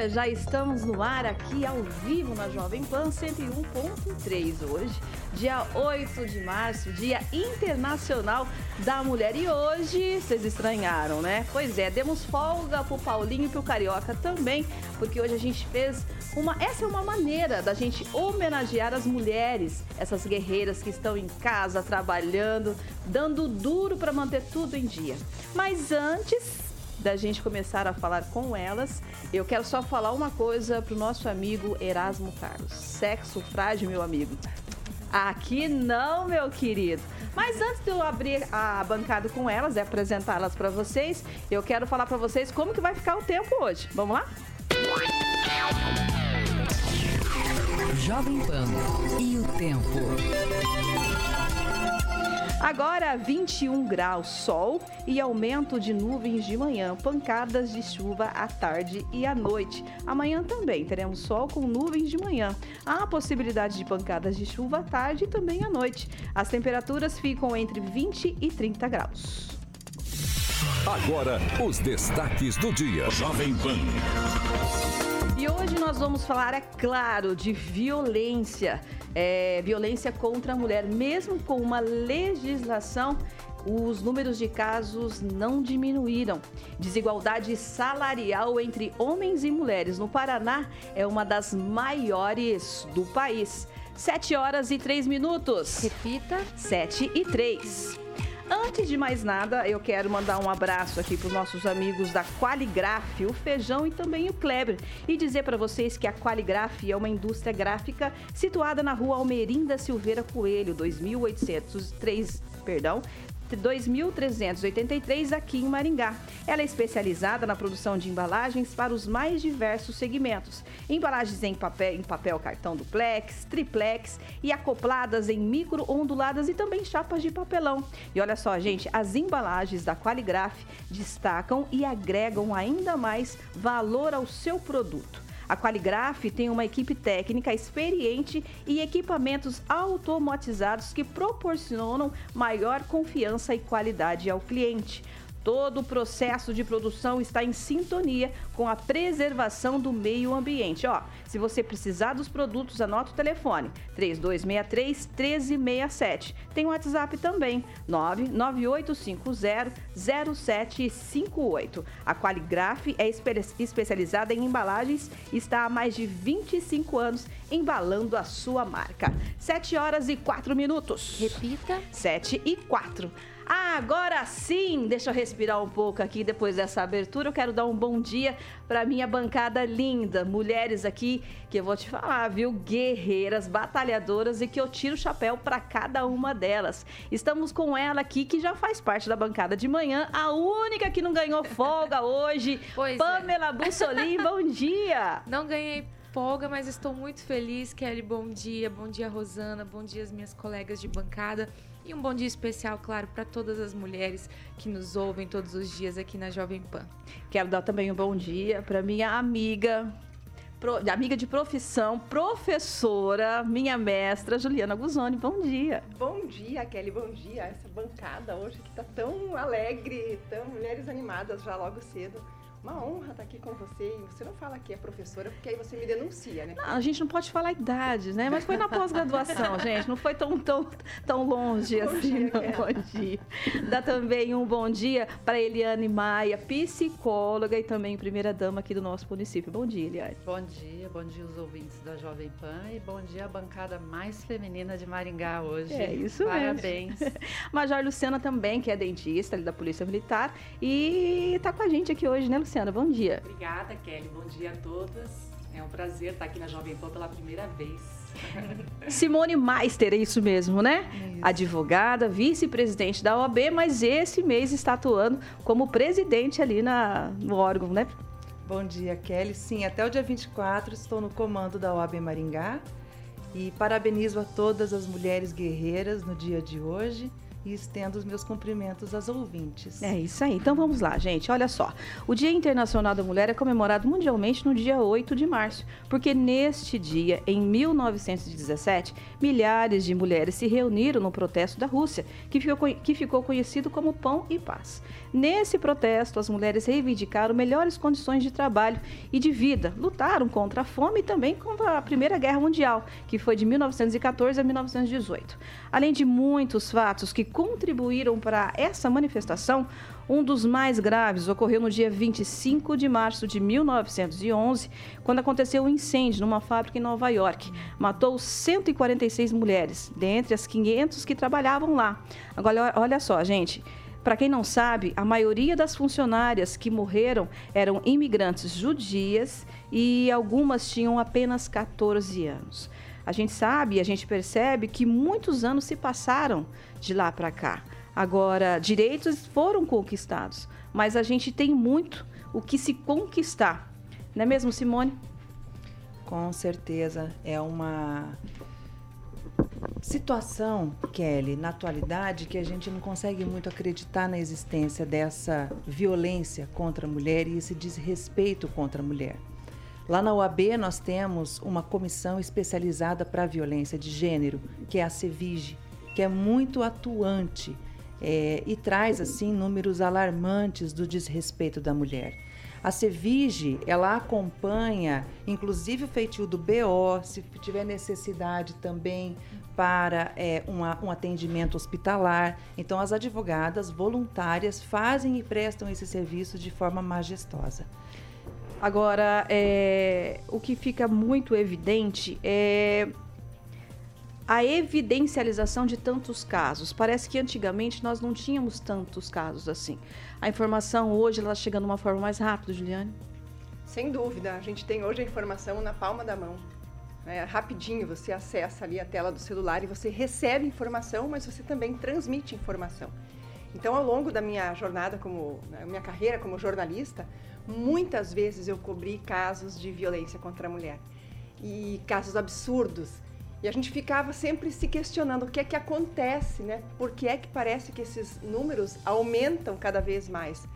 Dia! Já estamos no ar aqui ao vivo na Jovem Pan 101.3 hoje, dia 8 de março, Dia Internacional da Mulher. E hoje, vocês estranharam, né? Pois é, demos folga pro Paulinho e pro Carioca também, porque hoje a gente fez uma. Essa é uma maneira da gente homenagear as mulheres, essas guerreiras que estão em casa trabalhando, dando duro para manter tudo em dia. Mas antes da gente começar a falar com elas, eu quero só falar uma coisa pro nosso amigo Erasmo Carlos. Sexo frágil, meu amigo. Aqui não, meu querido. Mas antes de eu abrir a bancada com elas e apresentá-las para vocês, eu quero falar para vocês como que vai ficar o tempo hoje. Vamos lá? Jovem Pan e o tempo. Agora 21 graus, sol e aumento de nuvens de manhã, pancadas de chuva à tarde e à noite. Amanhã também teremos sol com nuvens de manhã. Há possibilidade de pancadas de chuva à tarde e também à noite. As temperaturas ficam entre 20 e 30 graus. Agora, os destaques do dia. Jovem Pan. E hoje nós vamos falar, é claro, de violência. É, violência contra a mulher. Mesmo com uma legislação, os números de casos não diminuíram. Desigualdade salarial entre homens e mulheres no Paraná é uma das maiores do país. 7 horas e 3 minutos. Repita. 7 e 3. Antes de mais nada, eu quero mandar um abraço aqui para os nossos amigos da Qualigraf, o Feijão e também o Kleber. E dizer para vocês que a Qualigraf é uma indústria gráfica situada na rua Almerinda Silveira Coelho, 2803, perdão, 2.383 aqui em Maringá. Ela é especializada na produção de embalagens para os mais diversos segmentos. Embalagens em papel, em papel cartão duplex, triplex e acopladas em micro onduladas e também chapas de papelão. E olha só, gente, as embalagens da Qualigraf destacam e agregam ainda mais valor ao seu produto. A Qualigraf tem uma equipe técnica experiente e equipamentos automatizados que proporcionam maior confiança e qualidade ao cliente. Todo o processo de produção está em sintonia com a preservação do meio ambiente. Ó, se você precisar dos produtos, anota o telefone 3263 1367. Tem o WhatsApp também 99850 0758. A Qualigraf é espe especializada em embalagens e está há mais de 25 anos embalando a sua marca. 7 horas e 4 minutos. Repita. 7 e 4. Agora sim, deixa eu respirar um pouco aqui depois dessa abertura. Eu quero dar um bom dia para minha bancada linda, mulheres aqui que eu vou te falar, viu? Guerreiras, batalhadoras e que eu tiro o chapéu para cada uma delas. Estamos com ela aqui que já faz parte da bancada de manhã, a única que não ganhou folga hoje, Pois é. Pamela Bussolin. Bom dia. Não ganhei folga, mas estou muito feliz. Kelly, bom dia. Bom dia, Rosana. Bom dia, as minhas colegas de bancada. E um bom dia especial, claro, para todas as mulheres que nos ouvem todos os dias aqui na Jovem Pan. Quero dar também um bom dia para minha amiga, pro- amiga de profissão, professora, minha mestra, Juliana Guzoni. Bom dia. Bom dia, Kelly, bom dia. Essa bancada hoje que tá tão alegre, tão mulheres animadas já logo cedo. Uma honra estar aqui com você. E você não fala que é professora, porque aí você me denuncia, né? Não, a gente não pode falar idades, né? Mas foi na pós-graduação, gente. Não foi tão, tão, tão longe Bom assim, dia, não. Kelly. Bom dia. Dá também um bom dia para Eliane Maia, psicóloga e também primeira-dama aqui do nosso município. Bom dia, Eliane. Bom dia, bom dia os ouvintes da Jovem Pan e bom dia a bancada mais feminina de Maringá hoje. É isso mesmo. Parabéns. Major Luciana também, que é dentista ali da Polícia Militar. E tá com a gente aqui hoje, né, Luciana? Bom dia. Obrigada, Kelly. Bom dia a todas. É um prazer estar aqui na Jovem Pan pela primeira vez. Simone Meister, é isso mesmo, né? Isso. Advogada, vice-presidente da OAB, mas esse mês está atuando como presidente ali na, no órgão, né? Bom dia, Kelly. Sim, até o dia 24 estou no comando da OAB Maringá e parabenizo a todas as mulheres guerreiras no dia de hoje e estendo os meus cumprimentos às ouvintes. É isso aí. Então vamos lá, gente. Olha só. O Dia Internacional da Mulher é comemorado mundialmente no dia 8 de março, porque neste dia, em 1917, milhares de mulheres se reuniram no protesto da Rússia, que ficou, que ficou conhecido como Pão e Paz. Nesse protesto, as mulheres reivindicaram melhores condições de trabalho e de vida, lutaram contra a fome e também contra a Primeira Guerra Mundial, que foi de 1914 a 1918. Além de muitos fatos que contribuíram para essa manifestação, um dos mais graves ocorreu no dia 25 de março de 1911, quando aconteceu um incêndio numa fábrica em Nova York. Matou 146 mulheres, dentre as 500 que trabalhavam lá. Agora, olha só, gente. Para quem não sabe, a maioria das funcionárias que morreram eram imigrantes judias e algumas tinham apenas 14 anos. A gente sabe, a gente percebe que muitos anos se passaram de lá para cá. Agora, direitos foram conquistados, mas a gente tem muito o que se conquistar. Não é mesmo, Simone? Com certeza. É uma situação, Kelly, na atualidade, que a gente não consegue muito acreditar na existência dessa violência contra a mulher e esse desrespeito contra a mulher. Lá na UAB nós temos uma comissão especializada para violência de gênero, que é a CEVIGE, que é muito atuante é, e traz assim números alarmantes do desrespeito da mulher. A Cevige, ela acompanha, inclusive o feitio do BO, se tiver necessidade também para é, uma, um atendimento hospitalar. Então, as advogadas voluntárias fazem e prestam esse serviço de forma majestosa. Agora, é, o que fica muito evidente é a evidencialização de tantos casos. Parece que antigamente nós não tínhamos tantos casos assim. A informação hoje ela chega de uma forma mais rápida, Juliane? Sem dúvida, a gente tem hoje a informação na palma da mão. É, rapidinho você acessa ali a tela do celular e você recebe informação, mas você também transmite informação. Então, ao longo da minha jornada como né, minha carreira como jornalista, muitas vezes eu cobri casos de violência contra a mulher e casos absurdos. E a gente ficava sempre se questionando o que é que acontece, né? Por que é que parece que esses números aumentam cada vez mais?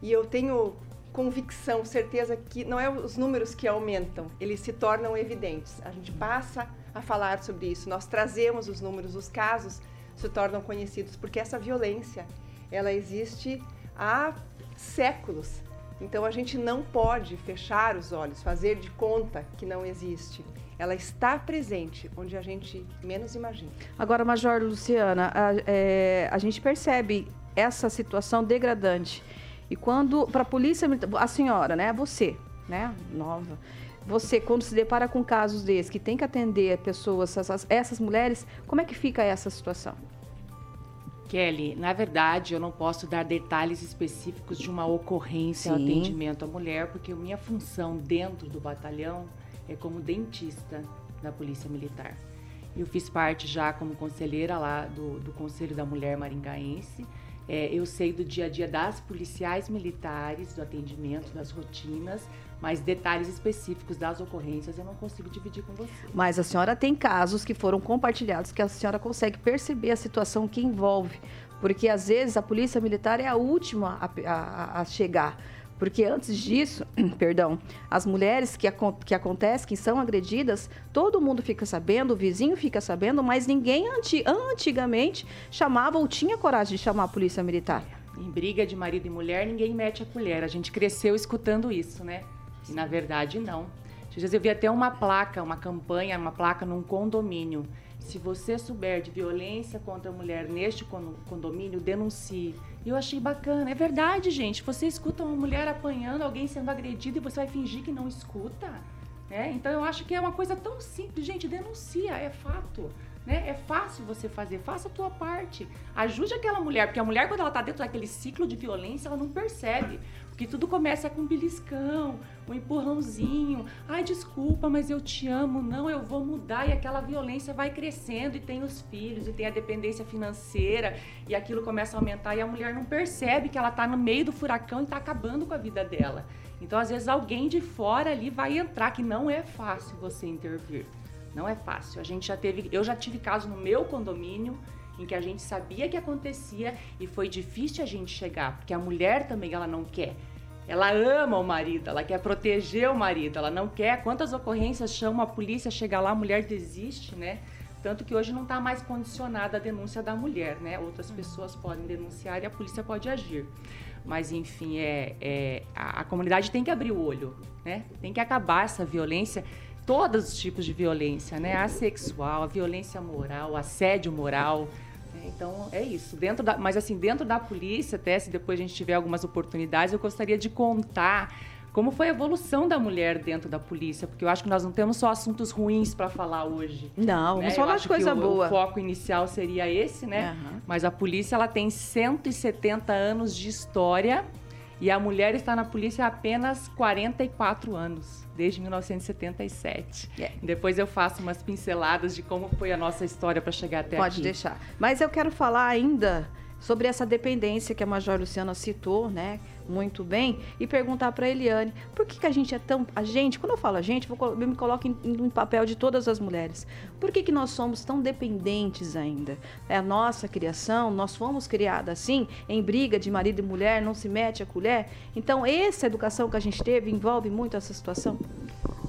E eu tenho convicção, certeza que não é os números que aumentam, eles se tornam evidentes. A gente passa a falar sobre isso, nós trazemos os números, os casos se tornam conhecidos, porque essa violência, ela existe há séculos. Então a gente não pode fechar os olhos, fazer de conta que não existe. Ela está presente onde a gente menos imagina. Agora, Major Luciana, a, é, a gente percebe essa situação degradante. E quando, para a polícia, a senhora, né, você, né, nova, você, quando se depara com casos desses, que tem que atender pessoas, essas, essas mulheres, como é que fica essa situação? Kelly, na verdade, eu não posso dar detalhes específicos de uma ocorrência Sim. atendimento à mulher, porque minha função dentro do batalhão é como dentista da Polícia Militar. Eu fiz parte já como conselheira lá do, do Conselho da Mulher Maringaense. É, eu sei do dia a dia das policiais militares, do atendimento, das rotinas, mas detalhes específicos das ocorrências eu não consigo dividir com você. Mas a senhora tem casos que foram compartilhados que a senhora consegue perceber a situação que envolve, porque às vezes a polícia militar é a última a, a, a chegar. Porque antes disso, perdão, as mulheres que, que acontecem, que são agredidas, todo mundo fica sabendo, o vizinho fica sabendo, mas ninguém anti, antigamente chamava ou tinha coragem de chamar a polícia militar. Em briga de marido e mulher, ninguém mete a colher. A gente cresceu escutando isso, né? E na verdade, não. Eu vi até uma placa, uma campanha, uma placa num condomínio. Se você souber de violência contra a mulher neste condomínio, denuncie. E eu achei bacana. É verdade, gente. Você escuta uma mulher apanhando, alguém sendo agredido e você vai fingir que não escuta? É, então eu acho que é uma coisa tão simples. Gente, denuncia, é fato. Né? É fácil você fazer, faça a tua parte. Ajude aquela mulher, porque a mulher, quando ela está dentro daquele ciclo de violência, ela não percebe. Porque tudo começa com um beliscão, um empurrãozinho. Ai, desculpa, mas eu te amo. Não, eu vou mudar. E aquela violência vai crescendo. E tem os filhos, e tem a dependência financeira. E aquilo começa a aumentar. E a mulher não percebe que ela está no meio do furacão e está acabando com a vida dela. Então, às vezes, alguém de fora ali vai entrar, que não é fácil você intervir. Não é fácil. A gente já teve, eu já tive caso no meu condomínio em que a gente sabia que acontecia e foi difícil a gente chegar, porque a mulher também ela não quer. Ela ama o marido, ela quer proteger o marido, ela não quer. Quantas ocorrências chama a polícia, chega lá, a mulher desiste, né? Tanto que hoje não está mais condicionada a denúncia da mulher, né? Outras pessoas podem denunciar e a polícia pode agir. Mas, enfim, é, é a, a comunidade tem que abrir o olho, né? Tem que acabar essa violência todos os tipos de violência, né? A sexual, a violência moral, assédio moral. Né? Então é isso. Dentro da, mas assim, dentro da polícia, até se depois a gente tiver algumas oportunidades, eu gostaria de contar como foi a evolução da mulher dentro da polícia, porque eu acho que nós não temos só assuntos ruins para falar hoje. Não, vamos né? falar de coisa boa. O foco inicial seria esse, né? Uhum. Mas a polícia ela tem 170 anos de história e a mulher está na polícia há apenas 44 anos, desde 1977. Yeah. Depois eu faço umas pinceladas de como foi a nossa história para chegar até Pode aqui. Pode deixar. Mas eu quero falar ainda sobre essa dependência que a Major Luciana citou, né? Muito bem e perguntar para Eliane por que, que a gente é tão. A gente, quando eu falo a gente, eu me coloco em, papel de todas as mulheres. Por que, que nós somos tão dependentes ainda? É a nossa criação, nós fomos criadas assim, em briga de marido e mulher, não se mete a colher. Então, essa educação que a gente teve envolve muito essa situação?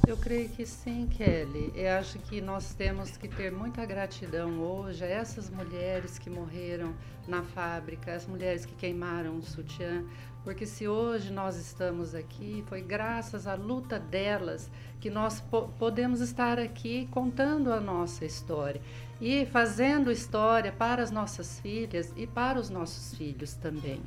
Eu creio que sim, Kelly. Eu acho que nós temos que ter muita gratidão hoje a essas mulheres que morreram na fábrica, as mulheres que queimaram o sutiã, porque se hoje nós estamos aqui, foi graças à luta delas que nós po podemos estar aqui contando a nossa história e fazendo história para as nossas filhas e para os nossos filhos também.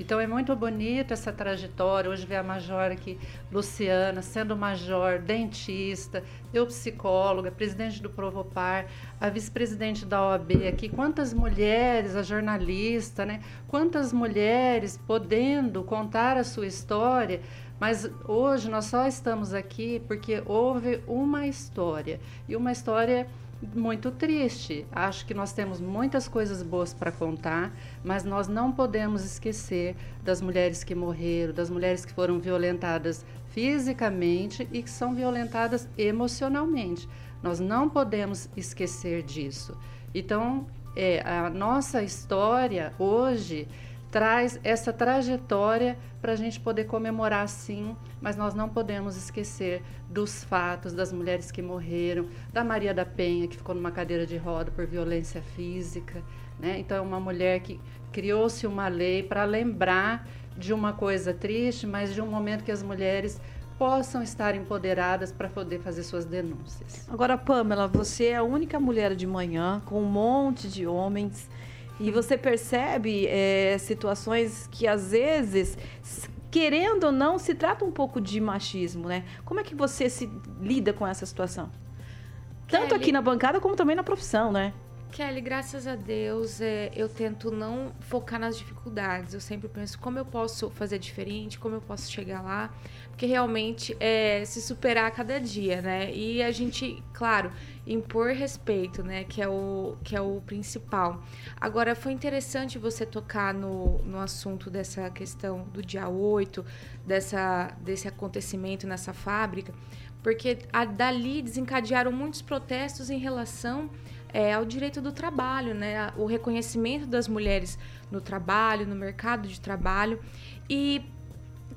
Então é muito bonita essa trajetória. Hoje vê a major aqui, Luciana, sendo major, dentista, eu psicóloga, presidente do Provopar, a vice-presidente da OAB aqui. Quantas mulheres, a jornalista, né? Quantas mulheres podendo contar a sua história. Mas hoje nós só estamos aqui porque houve uma história. E uma história muito triste. Acho que nós temos muitas coisas boas para contar, mas nós não podemos esquecer das mulheres que morreram, das mulheres que foram violentadas fisicamente e que são violentadas emocionalmente. Nós não podemos esquecer disso. Então, é, a nossa história hoje traz essa trajetória para a gente poder comemorar sim, mas nós não podemos esquecer dos fatos das mulheres que morreram, da Maria da Penha, que ficou numa cadeira de roda por violência física. Né? Então, é uma mulher que criou-se uma lei para lembrar de uma coisa triste, mas de um momento que as mulheres possam estar empoderadas para poder fazer suas denúncias. Agora, Pamela, você é a única mulher de manhã com um monte de homens e você percebe é, situações que às vezes, querendo ou não, se trata um pouco de machismo, né? Como é que você se lida com essa situação? Tanto Kelly, aqui na bancada como também na profissão, né? Kelly, graças a Deus, é, eu tento não focar nas dificuldades. Eu sempre penso como eu posso fazer diferente, como eu posso chegar lá, porque realmente é se superar a cada dia, né? E a gente, claro, impor respeito, né? Que é o, que é o principal. Agora, foi interessante você tocar no, no assunto dessa questão do dia 8, dessa, desse acontecimento nessa fábrica, porque a, dali desencadearam muitos protestos em relação é, ao direito do trabalho, né? O reconhecimento das mulheres no trabalho, no mercado de trabalho. E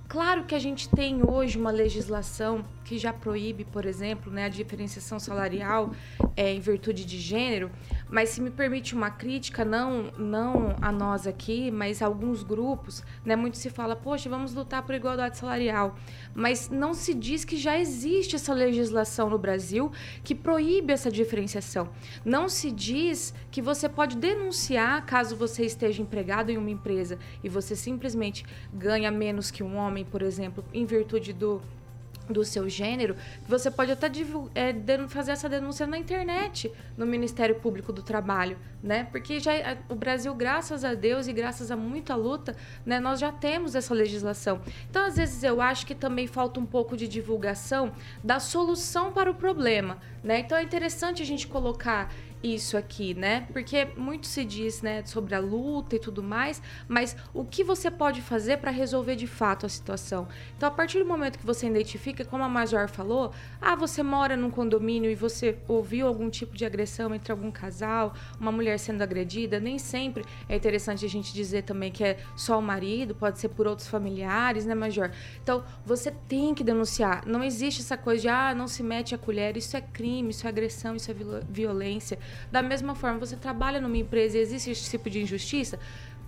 claro que a gente tem hoje uma legislação que já proíbe, por exemplo, né, a diferenciação salarial é, em virtude de gênero, mas se me permite uma crítica, não, não a nós aqui, mas a alguns grupos, né, muito se fala, poxa, vamos lutar por igualdade salarial, mas não se diz que já existe essa legislação no Brasil que proíbe essa diferenciação. Não se diz que você pode denunciar caso você esteja empregado em uma empresa e você simplesmente ganha menos que um homem, por exemplo, em virtude do do seu gênero, você pode até é, fazer essa denúncia na internet, no Ministério Público do Trabalho, né? Porque já o Brasil, graças a Deus e graças a muita luta, né, nós já temos essa legislação. Então, às vezes eu acho que também falta um pouco de divulgação da solução para o problema, né? Então é interessante a gente colocar isso aqui, né? Porque muito se diz, né, sobre a luta e tudo mais, mas o que você pode fazer para resolver de fato a situação? Então, a partir do momento que você identifica, como a Major falou, ah, você mora num condomínio e você ouviu algum tipo de agressão entre algum casal, uma mulher sendo agredida, nem sempre é interessante a gente dizer também que é só o marido, pode ser por outros familiares, né, Major? Então, você tem que denunciar. Não existe essa coisa de, ah, não se mete a colher, isso é crime, isso é agressão, isso é violência. Da mesma forma, você trabalha numa empresa e existe esse tipo de injustiça,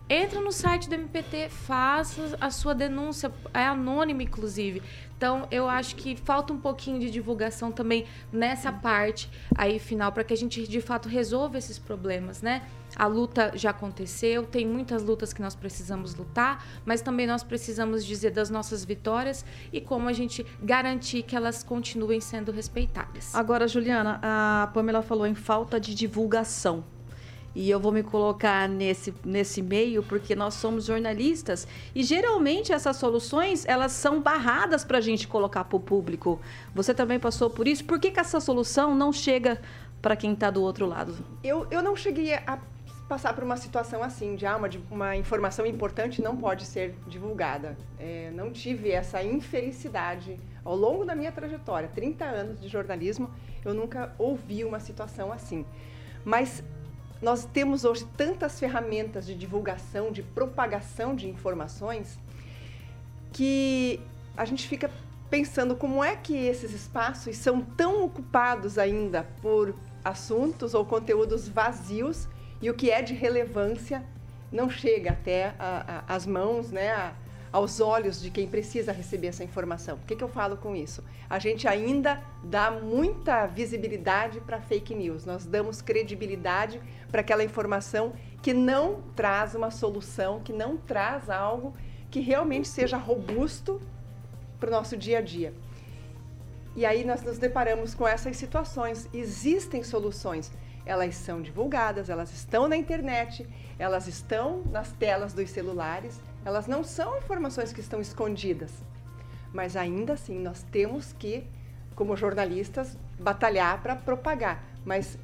entra no site do MPT, faça a sua denúncia, é anônima inclusive. Então, eu acho que falta um pouquinho de divulgação também nessa parte aí final para que a gente de fato resolva esses problemas, né? A luta já aconteceu, tem muitas lutas que nós precisamos lutar, mas também nós precisamos dizer das nossas vitórias e como a gente garantir que elas continuem sendo respeitadas. Agora, Juliana, a Pamela falou em falta de divulgação. E eu vou me colocar nesse, nesse meio porque nós somos jornalistas e geralmente essas soluções elas são barradas para a gente colocar para o público. Você também passou por isso? Por que, que essa solução não chega para quem está do outro lado? Eu, eu não cheguei a passar por uma situação assim, de ah, uma, uma informação importante não pode ser divulgada. É, não tive essa infelicidade ao longo da minha trajetória, 30 anos de jornalismo, eu nunca ouvi uma situação assim. Mas nós temos hoje tantas ferramentas de divulgação, de propagação de informações, que a gente fica pensando como é que esses espaços são tão ocupados ainda por assuntos ou conteúdos vazios e o que é de relevância não chega até a, a, as mãos, né, a, aos olhos de quem precisa receber essa informação. O que, que eu falo com isso? A gente ainda dá muita visibilidade para fake news, nós damos credibilidade para aquela informação que não traz uma solução, que não traz algo que realmente seja robusto para o nosso dia a dia. E aí nós nos deparamos com essas situações. Existem soluções, elas são divulgadas, elas estão na internet, elas estão nas telas dos celulares, elas não são informações que estão escondidas. Mas ainda assim, nós temos que, como jornalistas, batalhar para propagar. Mas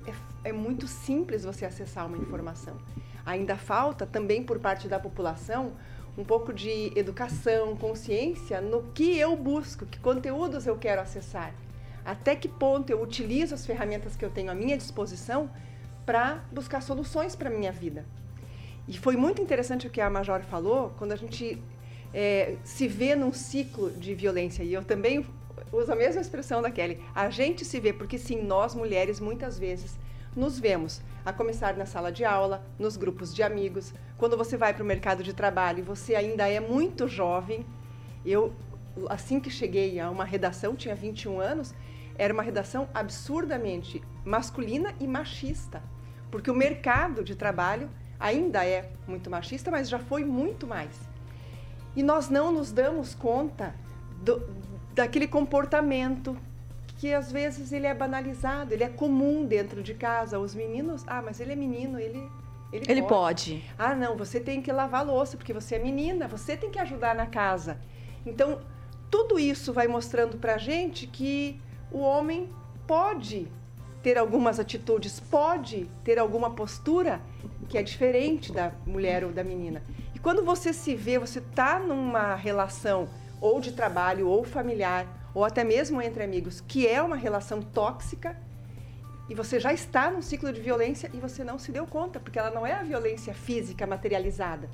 é, é muito simples você acessar uma informação. Ainda falta também por parte da população um pouco de educação, consciência no que eu busco, que conteúdos eu quero acessar. Até que ponto eu utilizo as ferramentas que eu tenho à minha disposição para buscar soluções para a minha vida. E foi muito interessante o que a Major falou, quando a gente é, se vê num ciclo de violência. E eu também uso a mesma expressão da Kelly. A gente se vê, porque sim, nós mulheres muitas vezes nos vemos, a começar na sala de aula, nos grupos de amigos, quando você vai para o mercado de trabalho e você ainda é muito jovem. Eu, assim que cheguei a uma redação, tinha 21 anos, era uma redação absurdamente masculina e machista, porque o mercado de trabalho ainda é muito machista, mas já foi muito mais. E nós não nos damos conta do, daquele comportamento que às vezes ele é banalizado, ele é comum dentro de casa. Os meninos, ah, mas ele é menino, ele ele, ele pode. pode. Ah, não, você tem que lavar louça porque você é menina, você tem que ajudar na casa. Então, tudo isso vai mostrando pra gente que o homem pode ter algumas atitudes, pode ter alguma postura que é diferente da mulher ou da menina. E quando você se vê, você está numa relação ou de trabalho ou familiar, ou até mesmo entre amigos, que é uma relação tóxica, e você já está num ciclo de violência e você não se deu conta, porque ela não é a violência física materializada,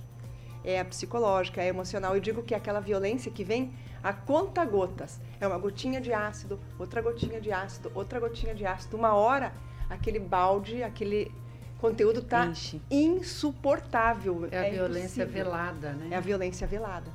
é a psicológica, é a emocional. Eu digo que é aquela violência que vem a conta gotas. É uma gotinha de ácido, outra gotinha de ácido, outra gotinha de ácido. Uma hora, aquele balde, aquele conteúdo está insuportável. É a é violência impossível. velada, né? É a violência velada.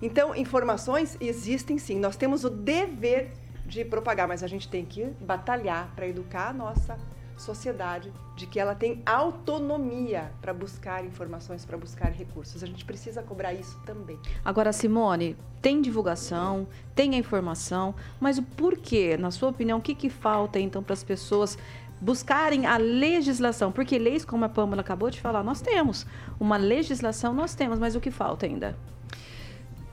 Então, informações existem sim. Nós temos o dever de propagar, mas a gente tem que batalhar para educar a nossa sociedade de que ela tem autonomia para buscar informações, para buscar recursos. A gente precisa cobrar isso também. Agora, Simone, tem divulgação, tem a informação, mas o porquê, na sua opinião, o que, que falta então para as pessoas buscarem a legislação? Porque leis, como a Pâmela acabou de falar, nós temos. Uma legislação nós temos, mas o que falta ainda?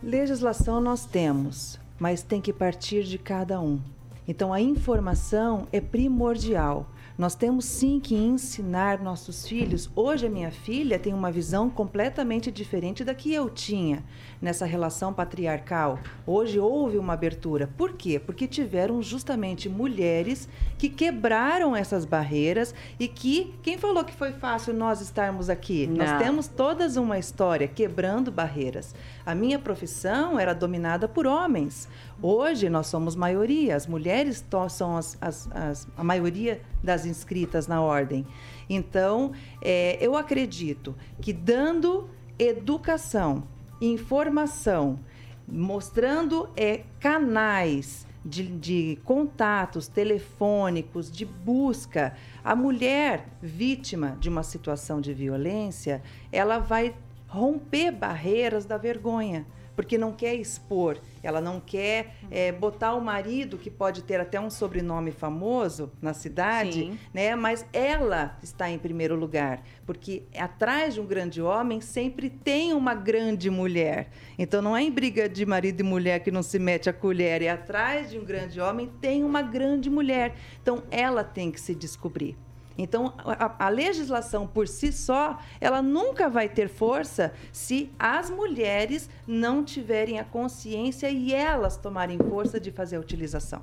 Legislação nós temos, mas tem que partir de cada um. Então a informação é primordial. Nós temos sim que ensinar nossos filhos. Hoje a minha filha tem uma visão completamente diferente da que eu tinha nessa relação patriarcal. Hoje houve uma abertura. Por quê? Porque tiveram justamente mulheres que quebraram essas barreiras e que quem falou que foi fácil nós estarmos aqui? Não. Nós temos todas uma história quebrando barreiras. A minha profissão era dominada por homens. Hoje nós somos maioria, as mulheres são as, as, as, a maioria das inscritas na ordem. Então, é, eu acredito que dando educação, informação, mostrando é, canais de, de contatos telefônicos, de busca, a mulher vítima de uma situação de violência, ela vai romper barreiras da vergonha porque não quer expor, ela não quer é, botar o marido, que pode ter até um sobrenome famoso na cidade, Sim. né? Mas ela está em primeiro lugar, porque atrás de um grande homem sempre tem uma grande mulher. Então não é em briga de marido e mulher que não se mete a colher, e atrás de um grande homem tem uma grande mulher. Então ela tem que se descobrir. Então, a, a, legislação por si só, ela nunca vai ter força se as mulheres não tiverem a consciência e elas tomarem força de fazer a utilização.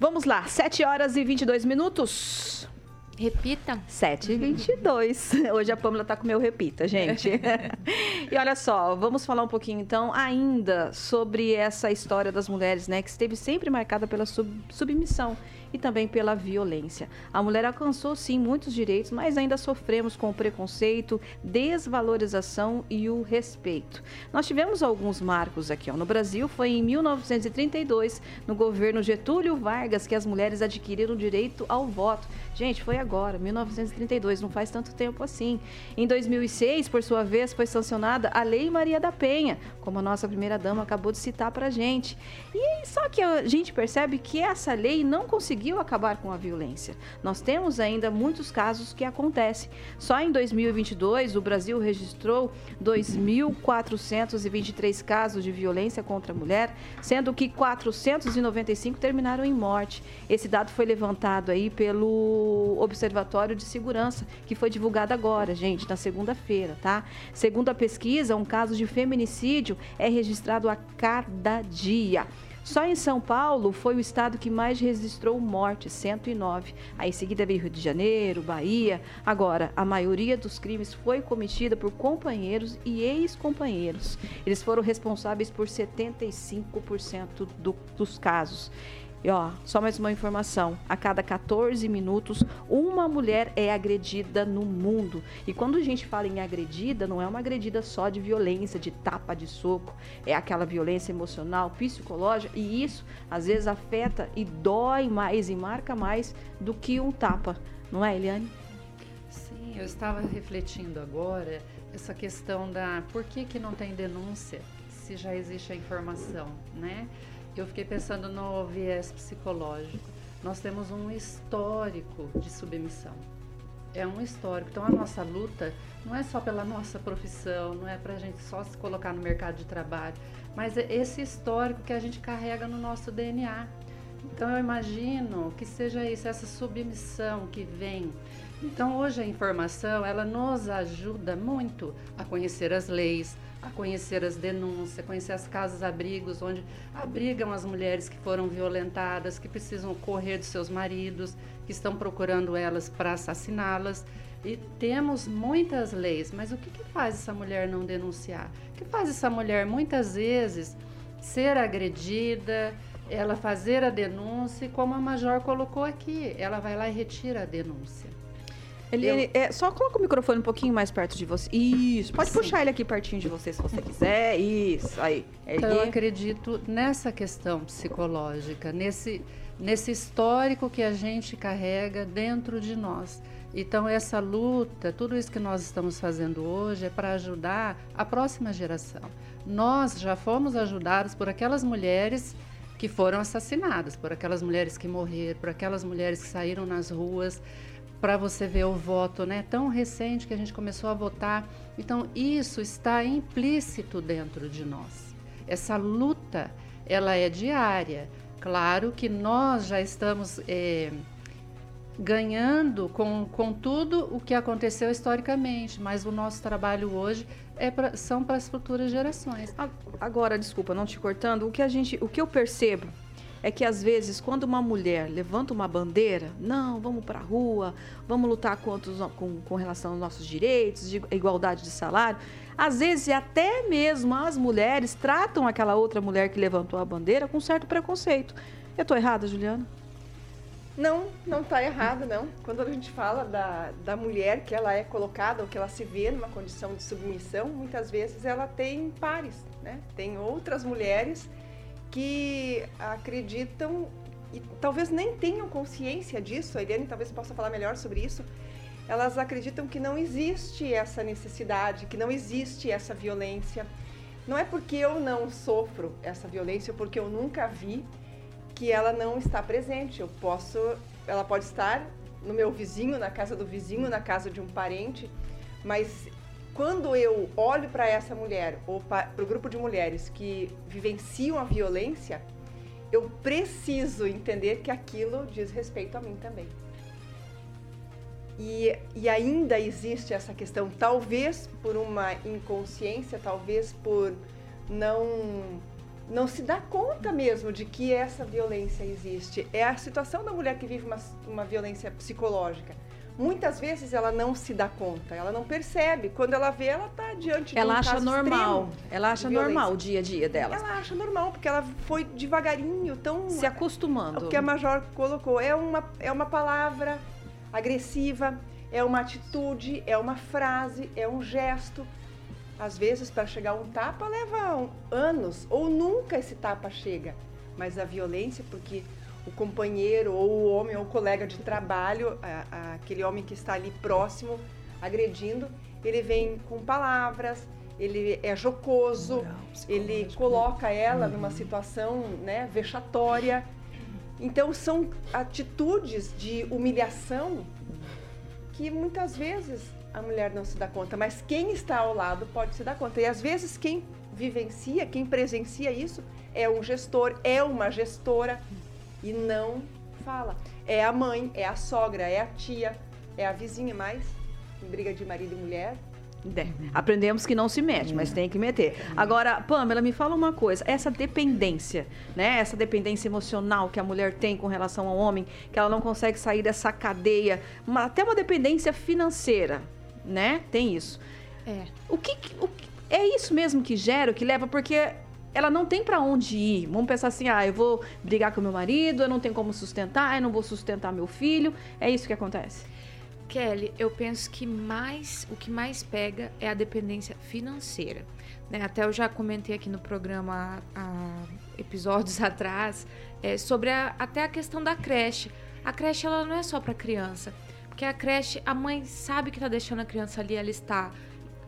Vamos lá, 7 horas e 22 minutos. Repita. 7 e 22. Hoje a Pâmela tá com o meu repita, gente. e olha só, vamos falar um pouquinho então ainda sobre essa história das mulheres, né, que esteve sempre marcada pela sub submissão e também pela violência. A mulher alcançou sim muitos direitos, mas ainda sofremos com o preconceito, desvalorização e o respeito. Nós tivemos alguns marcos aqui. Ó. No Brasil, foi em 1932, no governo Getúlio Vargas, que as mulheres adquiriram o direito ao voto. Gente, foi agora, 1932, não faz tanto tempo assim. Em 2006, por sua vez, foi sancionada a Lei Maria da Penha, como a nossa primeira-dama acabou de citar para gente. E só que a gente percebe que essa lei não conseguiu acabar com a violência. Nós temos ainda muitos casos que acontecem. Só em 2022, o Brasil registrou 2.423 casos de violência contra a mulher, sendo que 495 terminaram em morte. Esse dado foi levantado aí pelo Observatório de Segurança, que foi divulgado agora, gente, na segunda-feira, tá? Segundo a pesquisa, um caso de feminicídio é registrado a cada dia. Só em São Paulo foi o estado que mais registrou mortes, 109. Aí em seguida veio Rio de Janeiro, Bahia. Agora, a maioria dos crimes foi cometida por companheiros e ex-companheiros. Eles foram responsáveis por 75% do, dos casos. E ó, só mais uma informação: a cada 14 minutos, uma mulher é agredida no mundo. E quando a gente fala em agredida, não é uma agredida só de violência, de tapa, de soco, é aquela violência emocional, psicológica, e isso às vezes afeta e dói mais e marca mais do que um tapa, não é, Eliane? Sim, eu estava refletindo agora essa questão da por que, que não tem denúncia se já existe a informação, né? Eu fiquei pensando no viés psicológico. Nós temos um histórico de submissão. É um histórico. Então, a nossa luta não é só pela nossa profissão, não é para a gente só se colocar no mercado de trabalho, mas é esse histórico que a gente carrega no nosso DNA. Então, eu imagino que seja isso, essa submissão que vem. Então, hoje a informação, ela nos ajuda muito a conhecer as leis, a conhecer as denúncias, conhecer as casas-abrigos onde abrigam as mulheres que foram violentadas, que precisam correr dos seus maridos, que estão procurando elas para assassiná-las. E temos muitas leis, mas o que, que faz essa mulher não denunciar? O que faz essa mulher muitas vezes ser agredida, ela fazer a denúncia e como a Major colocou aqui, ela vai lá e retira a denúncia. Ele, eu... ele é, só coloca o microfone um pouquinho mais perto de você. Isso. Pode Sim. puxar ele aqui pertinho de você se você quiser. Isso. Aí. Então, eu acredito nessa questão psicológica, nesse nesse histórico que a gente carrega dentro de nós. Então, essa luta, tudo isso que nós estamos fazendo hoje é para ajudar a próxima geração. Nós já fomos ajudados por aquelas mulheres que foram assassinadas, por aquelas mulheres que morreram, por aquelas mulheres que saíram nas ruas, para você ver o voto, né, tão recente que a gente começou a votar. Então, isso está implícito dentro de nós. Essa luta, ela é diária. Claro que nós já estamos é, ganhando com, com tudo o que aconteceu historicamente, mas o nosso trabalho hoje é pra, são para as futuras gerações. Agora, desculpa, não te cortando, o que a gente, o que eu percebo é que às vezes quando uma mulher levanta uma bandeira, não, vamos para a rua, vamos lutar contra os, com, com relação aos nossos direitos, de igualdade de salário, às vezes até mesmo as mulheres tratam aquela outra mulher que levantou a bandeira com certo preconceito. Eu estou errada, Juliana? Não, não está errado, não. Quando a gente fala da, da mulher que ela é colocada ou que ela se vê numa condição de submissão, muitas vezes ela tem pares, né? Tem outras mulheres que acreditam e talvez nem tenham consciência disso, a Eliane talvez possa falar melhor sobre isso, elas acreditam que não existe essa necessidade, que não existe essa violência. Não é porque eu não sofro essa violência, porque eu nunca vi, que ela não está presente. Eu posso, ela pode estar no meu vizinho, na casa do vizinho, na casa de um parente, mas quando eu olho para essa mulher ou para o grupo de mulheres que vivenciam a violência, eu preciso entender que aquilo diz respeito a mim também. E, e ainda existe essa questão, talvez por uma inconsciência, talvez por não não se dá conta mesmo de que essa violência existe. É a situação da mulher que vive uma, uma violência psicológica muitas vezes ela não se dá conta, ela não percebe. Quando ela vê, ela está diante de ela um acha normal. Ela acha normal o dia a dia dela. Ela acha normal, porque ela foi devagarinho, tão se acostumando. O que a Major colocou é uma é uma palavra agressiva, é uma atitude, é uma frase, é um gesto. Às vezes, para chegar um tapa, leva anos, ou nunca esse tapa chega. Mas a violência, porque o companheiro ou o homem ou o colega de trabalho, a, a, aquele homem que está ali próximo, agredindo, ele vem com palavras, ele é jocoso, Moral, ele né? coloca ela uhum. numa situação né, vexatória. Então são atitudes de humilhação que muitas vezes a mulher não se dá conta, mas quem está ao lado pode se dar conta. E às vezes quem vivencia, quem presencia isso é um gestor, é uma gestora, e não fala. É a mãe, é a sogra, é a tia, é a vizinha, mas em briga de marido e mulher. É. Aprendemos que não se mete, mas tem que meter. Agora, Pamela, me fala uma coisa. Essa dependência, né? Essa dependência emocional que a mulher tem com relação ao homem, que ela não consegue sair dessa cadeia, uma, até uma dependência financeira, né? Tem isso. É. O que, o, é isso mesmo que gera, que leva, porque ela não tem para onde ir. Vamos pensar assim: ah, eu vou brigar com meu marido, eu não tenho como sustentar, eu não vou sustentar meu filho. É isso que acontece. Kelly, eu penso que mais o que mais pega é a dependência financeira. Né? Até eu já comentei aqui no programa há episódios atrás é, sobre a, até a questão da creche. A creche ela não é só para criança, porque a creche a mãe sabe que está deixando a criança ali, ela está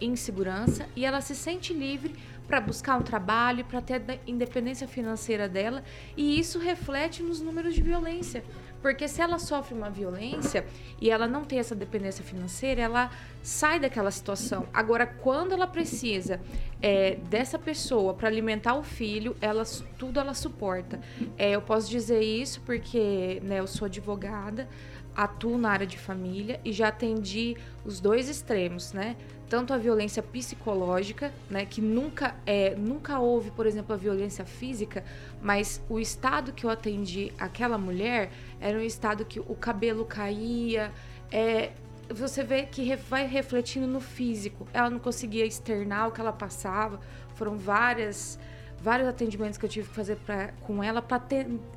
em segurança e ela se sente livre para buscar um trabalho, para ter a independência financeira dela, e isso reflete nos números de violência. Porque se ela sofre uma violência e ela não tem essa dependência financeira, ela sai daquela situação. Agora, quando ela precisa é, dessa pessoa para alimentar o filho, ela tudo ela suporta. É, eu posso dizer isso porque né, eu sou advogada, atuo na área de família e já atendi os dois extremos, né? tanto a violência psicológica, né, que nunca é, nunca houve, por exemplo, a violência física, mas o estado que eu atendi aquela mulher era um estado que o cabelo caía, é, você vê que vai refletindo no físico. Ela não conseguia externar o que ela passava. Foram várias vários atendimentos que eu tive que fazer pra, com ela para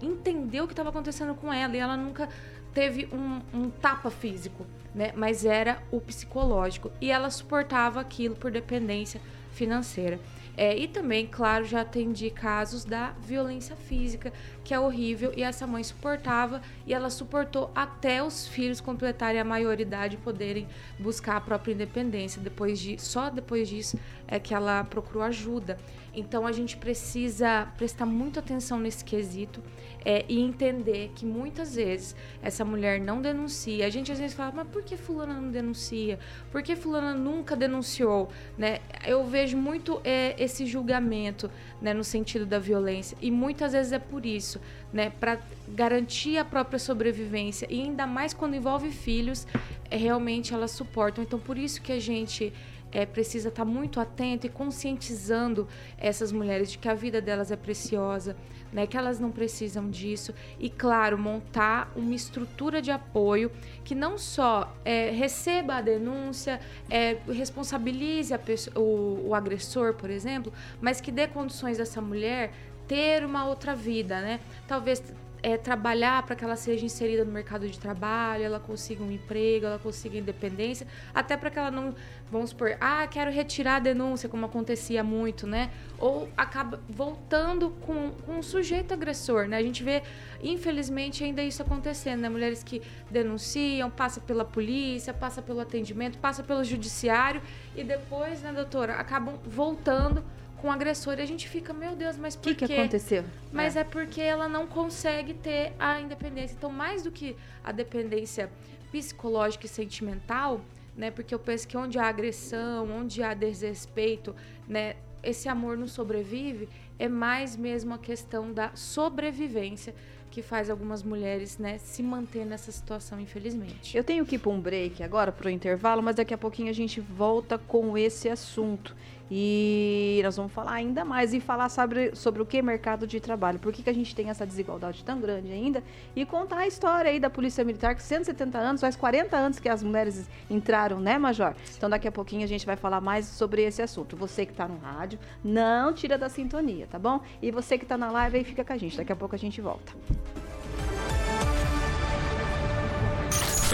entender o que estava acontecendo com ela e ela nunca teve um, um tapa físico né? Mas era o psicológico e ela suportava aquilo por dependência financeira. É, e também, claro, já atendi casos da violência física, que é horrível, e essa mãe suportava, e ela suportou até os filhos completarem a maioridade e poderem buscar a própria independência. Depois de, só depois disso é que ela procurou ajuda. Então a gente precisa prestar muita atenção nesse quesito é, e entender que muitas vezes essa mulher não denuncia. A gente às vezes fala, mas por que fulana não denuncia? Por que fulana nunca denunciou? Né? Eu vejo muito é, esse julgamento né, no sentido da violência e muitas vezes é por isso, né, para garantir a própria sobrevivência e ainda mais quando envolve filhos, é, realmente elas suportam. Então por isso que a gente é, precisa estar muito atento e conscientizando essas mulheres de que a vida delas é preciosa, né, que elas não precisam disso e, claro, montar uma estrutura de apoio que não só é, receba a denúncia, é, responsabilize pessoa, o, o agressor, por exemplo, mas que dê condições dessa mulher ter uma outra vida, né? Talvez é, trabalhar para que ela seja inserida no mercado de trabalho, ela consiga um emprego, ela consiga independência, até para que ela não, vamos supor, ah, quero retirar a denúncia, como acontecia muito, né? Ou acaba voltando com, com um sujeito agressor, né? A gente vê, infelizmente, ainda isso acontecendo, né? Mulheres que denunciam, passa pela polícia, passa pelo atendimento, passa pelo judiciário e depois, né, doutora, acabam voltando com o agressor e a gente fica, meu Deus, mas por que que aconteceu? Mas é. é porque ela não consegue ter a independência. Então, mais do que a dependência psicológica e sentimental, né? Porque eu penso que onde há agressão, onde há desrespeito, né? Esse amor não sobrevive, é mais mesmo a questão da sobrevivência que faz algumas mulheres né, se manter nessa situação, infelizmente. Eu tenho que ir para um break agora, para o intervalo, mas daqui a pouquinho a gente volta com esse assunto. E nós vamos falar ainda mais e falar sobre, sobre o que mercado de trabalho, por que, que a gente tem essa desigualdade tão grande ainda e contar a história aí da Polícia Militar, que 170 anos, faz 40 anos que as mulheres entraram, né, Major? Então daqui a pouquinho a gente vai falar mais sobre esse assunto. Você que está no rádio, não tira da sintonia, tá bom? E você que está na live aí, fica com a gente. Daqui a pouco a gente volta.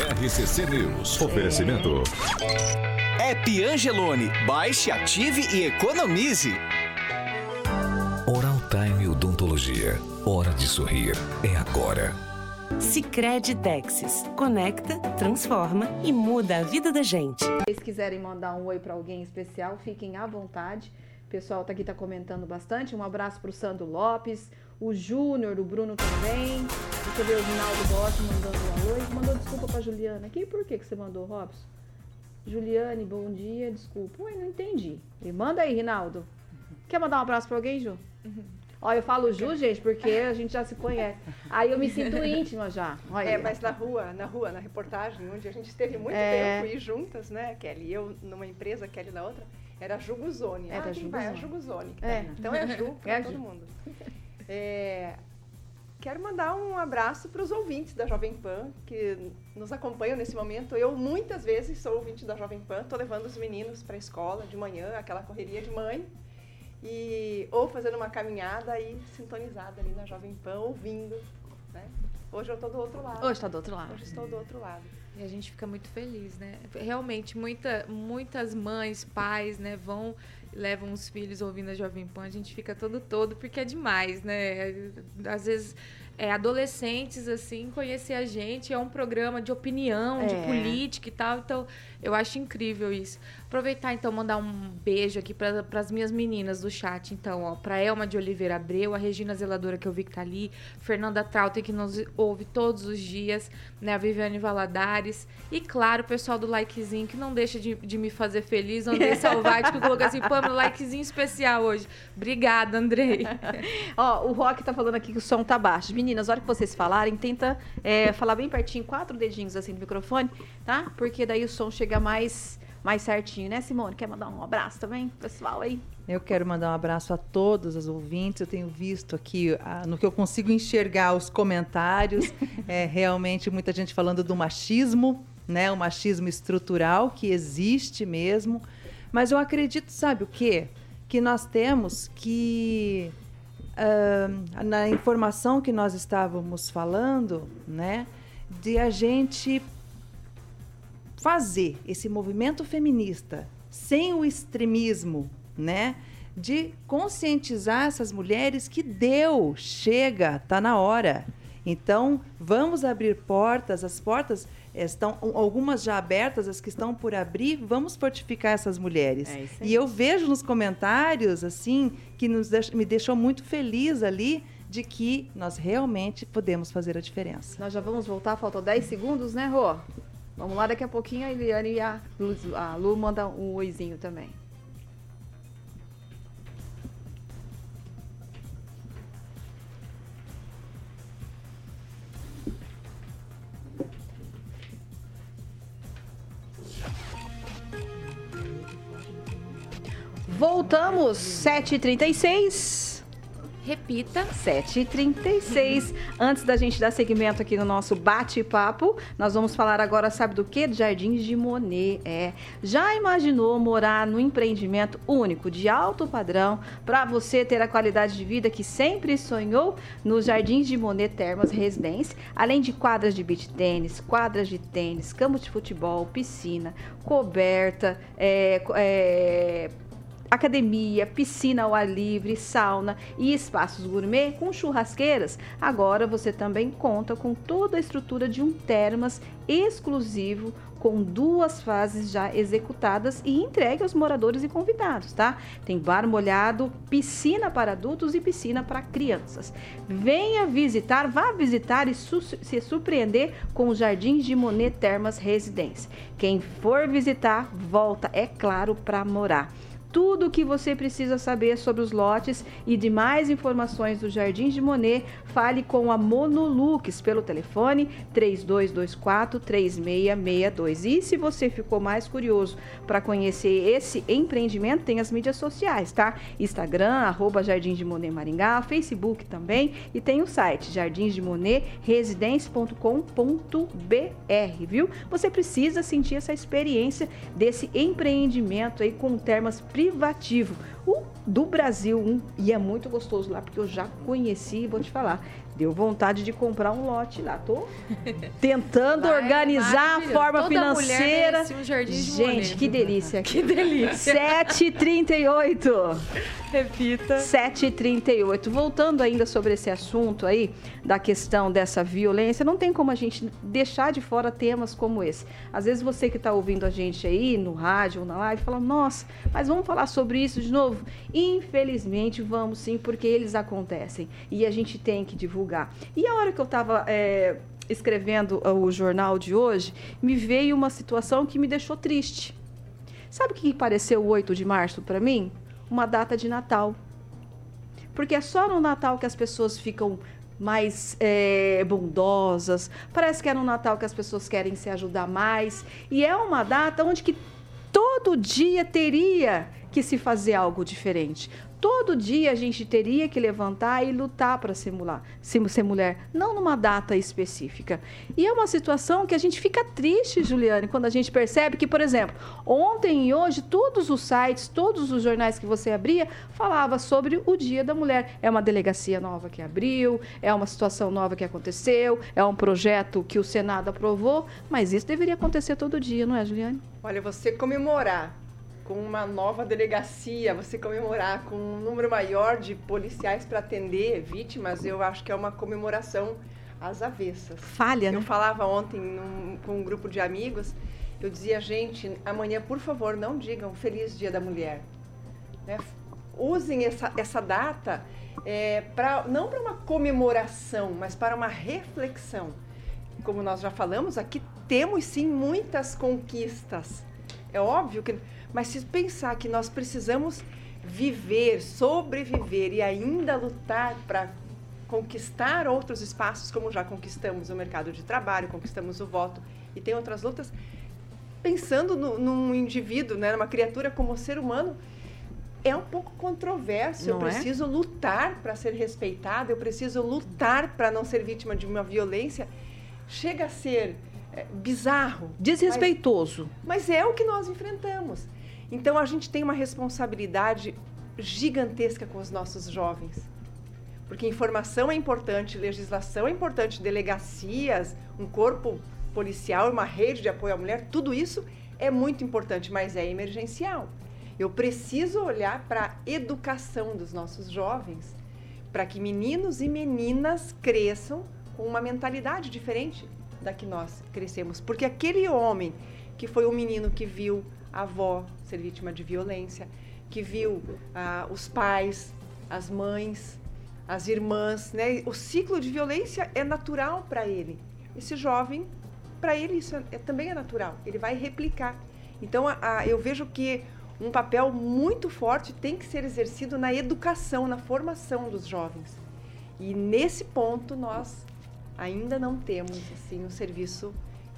RCC News. Oferecimento. App Angelone. Baixe, ative e economize. Oral Time Odontologia. Hora de sorrir. É agora. Sicredi Texas. Conecta, transforma e muda a vida da gente. Se vocês quiserem mandar um oi para alguém especial, fiquem à vontade. O pessoal tá aqui tá comentando bastante. Um abraço para o Sandro Lopes, o Júnior, o Bruno também. Deixa eu ver o Rinaldo Bosch mandando um oi. Mandou desculpa para Juliana aqui. Por que, que você mandou, Robson? Juliane, bom dia, desculpa. Ué, não entendi. E manda aí, Rinaldo. Quer mandar um abraço para alguém, Ju? Ó, eu falo Ju, gente, porque a gente já se conhece. Aí eu me sinto íntima já. Olha. É, mas na rua, na rua, na reportagem, onde a gente esteve muito é... tempo e juntas, né, Kelly? Eu numa empresa, Kelly na outra, era Juguzone. Era ah, Juguzone. Vai, é Juguzone. É. Então é Ju para é todo mundo. É, Quero mandar um abraço para os ouvintes da Jovem Pan que nos acompanham nesse momento. Eu muitas vezes sou ouvinte da Jovem Pan, estou levando os meninos para a escola de manhã, aquela correria de mãe, e ou fazendo uma caminhada e sintonizada ali na Jovem Pan, ouvindo. Né? Hoje eu estou do outro lado. Hoje está do outro lado. Hoje estou do outro lado. E a gente fica muito feliz, né? Realmente, muita, muitas mães, pais, né, vão levam os filhos ouvindo a Jovem Pan, a gente fica todo todo porque é demais, né? Às vezes é, adolescentes assim conhecer a gente é um programa de opinião, é. de política e tal, então eu acho incrível isso. Aproveitar então mandar um beijo aqui para as minhas meninas do chat, então, ó, para Elma de Oliveira Abreu, a Regina Zeladora que eu vi que tá ali, Fernanda Trauter que nos ouve todos os dias, né, a Viviane Valadares e claro, o pessoal do likezinho que não deixa de, de me fazer feliz, Andrei Salvati que colocou assim, Pâmela, likezinho especial hoje. Obrigada, Andrei. ó, o Rock tá falando aqui que o som tá baixo. Meninas, a hora que vocês falarem, tenta é, falar bem pertinho, quatro dedinhos assim no microfone, tá? Porque daí o som chega mais mais certinho, né, Simone? Quer mandar um abraço também, pessoal aí? Eu quero mandar um abraço a todos os ouvintes. Eu tenho visto aqui, no que eu consigo enxergar os comentários, é realmente muita gente falando do machismo, né? O machismo estrutural que existe mesmo. Mas eu acredito, sabe o quê? Que nós temos que uh, na informação que nós estávamos falando, né? De a gente fazer esse movimento feminista sem o extremismo, né? de conscientizar essas mulheres que deu, chega, tá na hora. Então, vamos abrir portas, as portas estão algumas já abertas, as que estão por abrir, vamos fortificar essas mulheres. É e eu vejo nos comentários assim que me deixou muito feliz ali de que nós realmente podemos fazer a diferença. Nós já vamos voltar, faltam 10 segundos, né, Rô? Vamos lá, daqui a pouquinho a Eliane e a Lu, a Lu mandam um oizinho também. Voltamos, 7h36. Repita. 7h36. Antes da gente dar seguimento aqui no nosso bate-papo, nós vamos falar agora, sabe do que? Jardins de Monet. É. Já imaginou morar num empreendimento único, de alto padrão, para você ter a qualidade de vida que sempre sonhou? Nos Jardins de Monet Termas Residência, além de quadras de beach tênis, quadras de tênis, campo de futebol, piscina, coberta, é, é academia, piscina ao ar livre, sauna e espaços gourmet com churrasqueiras, agora você também conta com toda a estrutura de um termas exclusivo com duas fases já executadas e entregue aos moradores e convidados, tá? Tem bar molhado, piscina para adultos e piscina para crianças. Venha visitar, vá visitar e su se surpreender com os Jardins de Monet Termas Residência. Quem for visitar, volta, é claro, para morar tudo o que você precisa saber sobre os lotes e de mais informações do Jardim de Monet, fale com a Monolux pelo telefone 3224 3662. E se você ficou mais curioso para conhecer esse empreendimento, tem as mídias sociais, tá? Instagram, arroba Jardim de Monet Maringá, Facebook também e tem o site jardimsdemonet.residência.com.br, viu? Você precisa sentir essa experiência desse empreendimento aí com termas privativo. O do Brasil, um, e é muito gostoso lá, porque eu já conheci, vou te falar. Deu vontade de comprar um lote lá. Tô tentando Vai, organizar a forma Toda financeira. Um Gente, que delícia. Que delícia. 7h38. Repita. 7h38. Voltando ainda sobre esse assunto aí, da questão dessa violência, não tem como a gente deixar de fora temas como esse. Às vezes você que está ouvindo a gente aí no rádio ou na live fala, nossa, mas vamos falar sobre isso de novo? Infelizmente, vamos sim, porque eles acontecem. E a gente tem que divulgar. E a hora que eu estava é, escrevendo o jornal de hoje, me veio uma situação que me deixou triste. Sabe o que pareceu o 8 de março para mim? Uma data de Natal. Porque é só no Natal que as pessoas ficam mais é, bondosas. Parece que é no Natal que as pessoas querem se ajudar mais. E é uma data onde que todo dia teria que se fazer algo diferente. Todo dia a gente teria que levantar e lutar para simular, ser mulher, não numa data específica. E é uma situação que a gente fica triste, Juliane, quando a gente percebe que, por exemplo, ontem e hoje todos os sites, todos os jornais que você abria falava sobre o Dia da Mulher. É uma delegacia nova que abriu, é uma situação nova que aconteceu, é um projeto que o Senado aprovou, mas isso deveria acontecer todo dia, não é, Juliane? Olha, você comemorar com uma nova delegacia, você comemorar com um número maior de policiais para atender vítimas, eu acho que é uma comemoração às avessas. Falha, eu né? Eu falava ontem num, com um grupo de amigos, eu dizia, gente, amanhã, por favor, não digam Feliz Dia da Mulher. Né? Usem essa, essa data é, pra, não para uma comemoração, mas para uma reflexão. Como nós já falamos, aqui temos sim muitas conquistas. É óbvio que mas se pensar que nós precisamos viver, sobreviver e ainda lutar para conquistar outros espaços, como já conquistamos o mercado de trabalho, conquistamos o voto e tem outras lutas, pensando no, num indivíduo, né, numa criatura como ser humano, é um pouco controverso. Não eu é? preciso é? lutar para ser respeitada, eu preciso lutar para não ser vítima de uma violência. Chega a ser é, bizarro. Desrespeitoso. Mas, mas é o que nós enfrentamos. Então a gente tem uma responsabilidade gigantesca com os nossos jovens. Porque informação é importante, legislação é importante, delegacias, um corpo policial, uma rede de apoio à mulher, tudo isso é muito importante, mas é emergencial. Eu preciso olhar para a educação dos nossos jovens, para que meninos e meninas cresçam com uma mentalidade diferente da que nós crescemos. Porque aquele homem que foi o menino que viu avó ser vítima de violência, que viu ah, os pais, as mães, as irmãs, né? O ciclo de violência é natural para ele. Esse jovem, para ele isso é, é, também é natural. Ele vai replicar. Então, a, a, eu vejo que um papel muito forte tem que ser exercido na educação, na formação dos jovens. E nesse ponto nós ainda não temos assim um serviço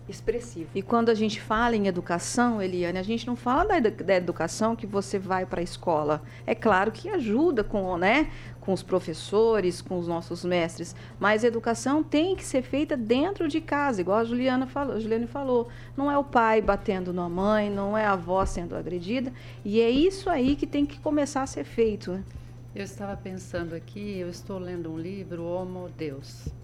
expressivo. E quando a gente fala em educação, Eliane, a gente não fala da, da educação que você vai para a escola. É claro que ajuda com, né, com os professores, com os nossos mestres, mas a educação tem que ser feita dentro de casa, igual a Juliana falou, a Juliane falou. Não é o pai batendo na mãe, não é a avó sendo agredida, e é isso aí que tem que começar a ser feito. Né? Eu estava pensando aqui, eu estou lendo um livro, Homo Deus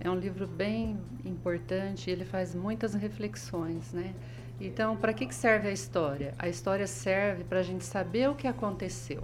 é um livro bem importante, ele faz muitas reflexões, né? Então, para que, serve a história? A história serve para a gente saber o que aconteceu,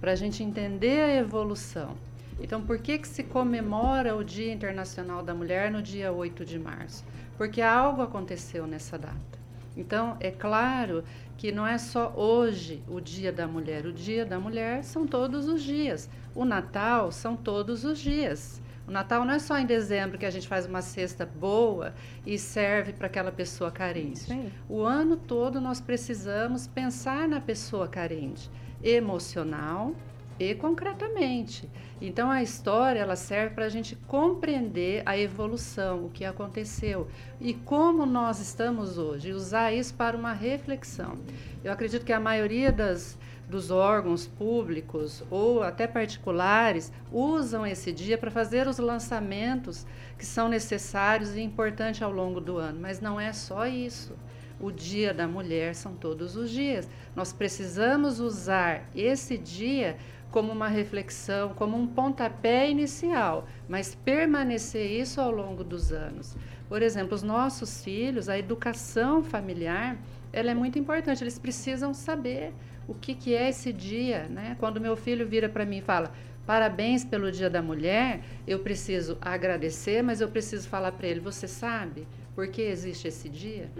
para a gente entender a evolução. Então, por que, que se comemora o Dia Internacional da Mulher no dia 8 de março? Porque algo aconteceu nessa data. Então, é claro que não é só hoje o Dia da Mulher. O Dia da Mulher são todos os dias. O Natal são todos os dias. O Natal não é só em dezembro que a gente faz uma cesta boa e serve para aquela pessoa carente. Sim. O ano todo nós precisamos pensar na pessoa carente, emocional e concretamente. Então a história ela serve para a gente compreender a evolução, o que aconteceu e como nós estamos hoje, usar isso para uma reflexão. Eu acredito que a maioria das dos órgãos públicos ou até particulares usam esse dia para fazer os lançamentos que são necessários e importantes ao longo do ano. Mas não é só isso. O Dia da Mulher são todos os dias. Nós precisamos usar esse dia como uma reflexão, como um pontapé inicial, mas permanecer isso ao longo dos anos. Por exemplo, os nossos filhos, a educação familiar, ela é muito importante. Eles precisam saber o que, que é esse dia, né? Quando meu filho vira para mim e fala parabéns pelo Dia da Mulher, eu preciso agradecer, mas eu preciso falar para ele, você sabe por que existe esse dia?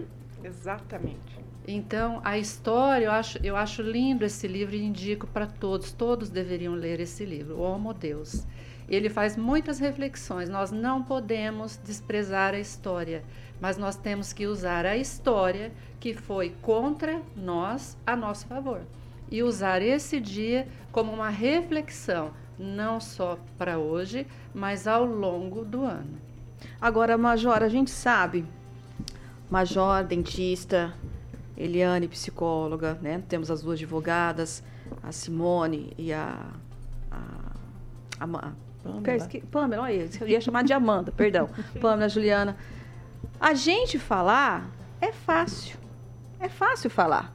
Exatamente. Então, a história, eu acho, eu acho lindo esse livro e indico para todos, todos deveriam ler esse livro, O Homo Deus. Ele faz muitas reflexões, nós não podemos desprezar a história, mas nós temos que usar a história que foi contra nós a nosso favor e usar esse dia como uma reflexão, não só para hoje, mas ao longo do ano. Agora, Major, a gente sabe, Major, dentista, Eliane, psicóloga, né? Temos as duas advogadas, a Simone e a. a, a, a Pamela. Pamela, olha, eu ia chamar de Amanda, perdão. Pamela, Juliana. A gente falar é fácil. É fácil falar.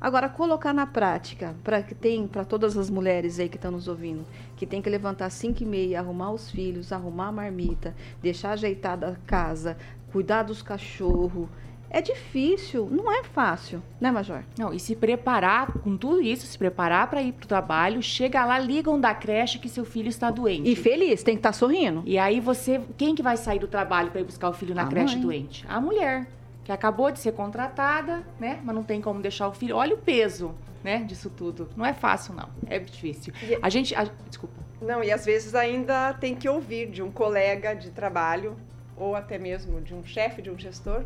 Agora, colocar na prática, para que tem para todas as mulheres aí que estão nos ouvindo, que tem que levantar às 5 e meia, arrumar os filhos, arrumar a marmita, deixar ajeitada a casa, cuidar dos cachorros, é difícil, não é fácil, né, Major? Não, e se preparar com tudo isso, se preparar para ir para o trabalho, chega lá, ligam da creche que seu filho está doente. E feliz, tem que estar tá sorrindo. E aí você, quem que vai sair do trabalho para ir buscar o filho na a creche mãe. doente? A mulher, que acabou de ser contratada, né, mas não tem como deixar o filho. Olha o peso, né, disso tudo. Não é fácil não, é difícil. E... A gente, a... desculpa. Não, e às vezes ainda tem que ouvir de um colega de trabalho ou até mesmo de um chefe, de um gestor,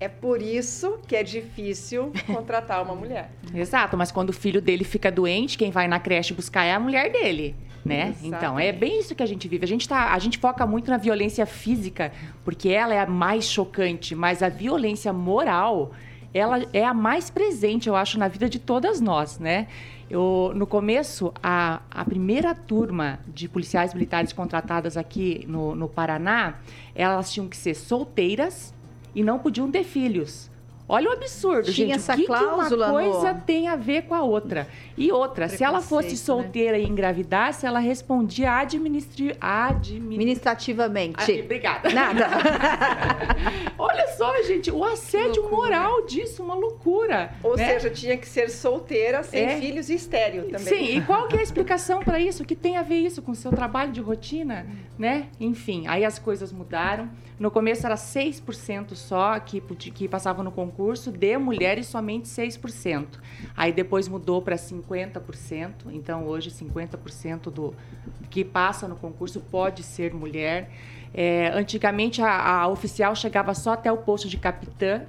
é por isso que é difícil contratar uma mulher. Exato, mas quando o filho dele fica doente, quem vai na creche buscar é a mulher dele. Né? Então, é bem isso que a gente vive. A gente, tá, a gente foca muito na violência física, porque ela é a mais chocante, mas a violência moral, ela é a mais presente, eu acho, na vida de todas nós, né? Eu, no começo, a, a primeira turma de policiais militares contratadas aqui no, no Paraná, elas tinham que ser solteiras, e não podiam ter filhos. Olha o absurdo, Tinha gente. Essa o que, cláusula, que uma coisa no... tem a ver com a outra? E outra, se ela fosse né? solteira né? e engravidasse, ela respondia administri... administrativamente. Administrativamente. Ah, obrigada. Nada. Olha só, gente, o assédio loucura. moral disso, uma loucura. Ou né? seja, tinha que ser solteira, sem É. filhos e estéreo também. Sim, e qual que é a explicação para isso? O que tem a ver isso com o seu trabalho de rotina, né? Enfim, aí as coisas mudaram. No começo era 6% só que, que passavam no concurso, de mulheres somente 6%. Aí depois mudou para 50%, então hoje 50% do que passa no concurso pode ser mulher. É, antigamente a, a oficial chegava só até o posto de capitã,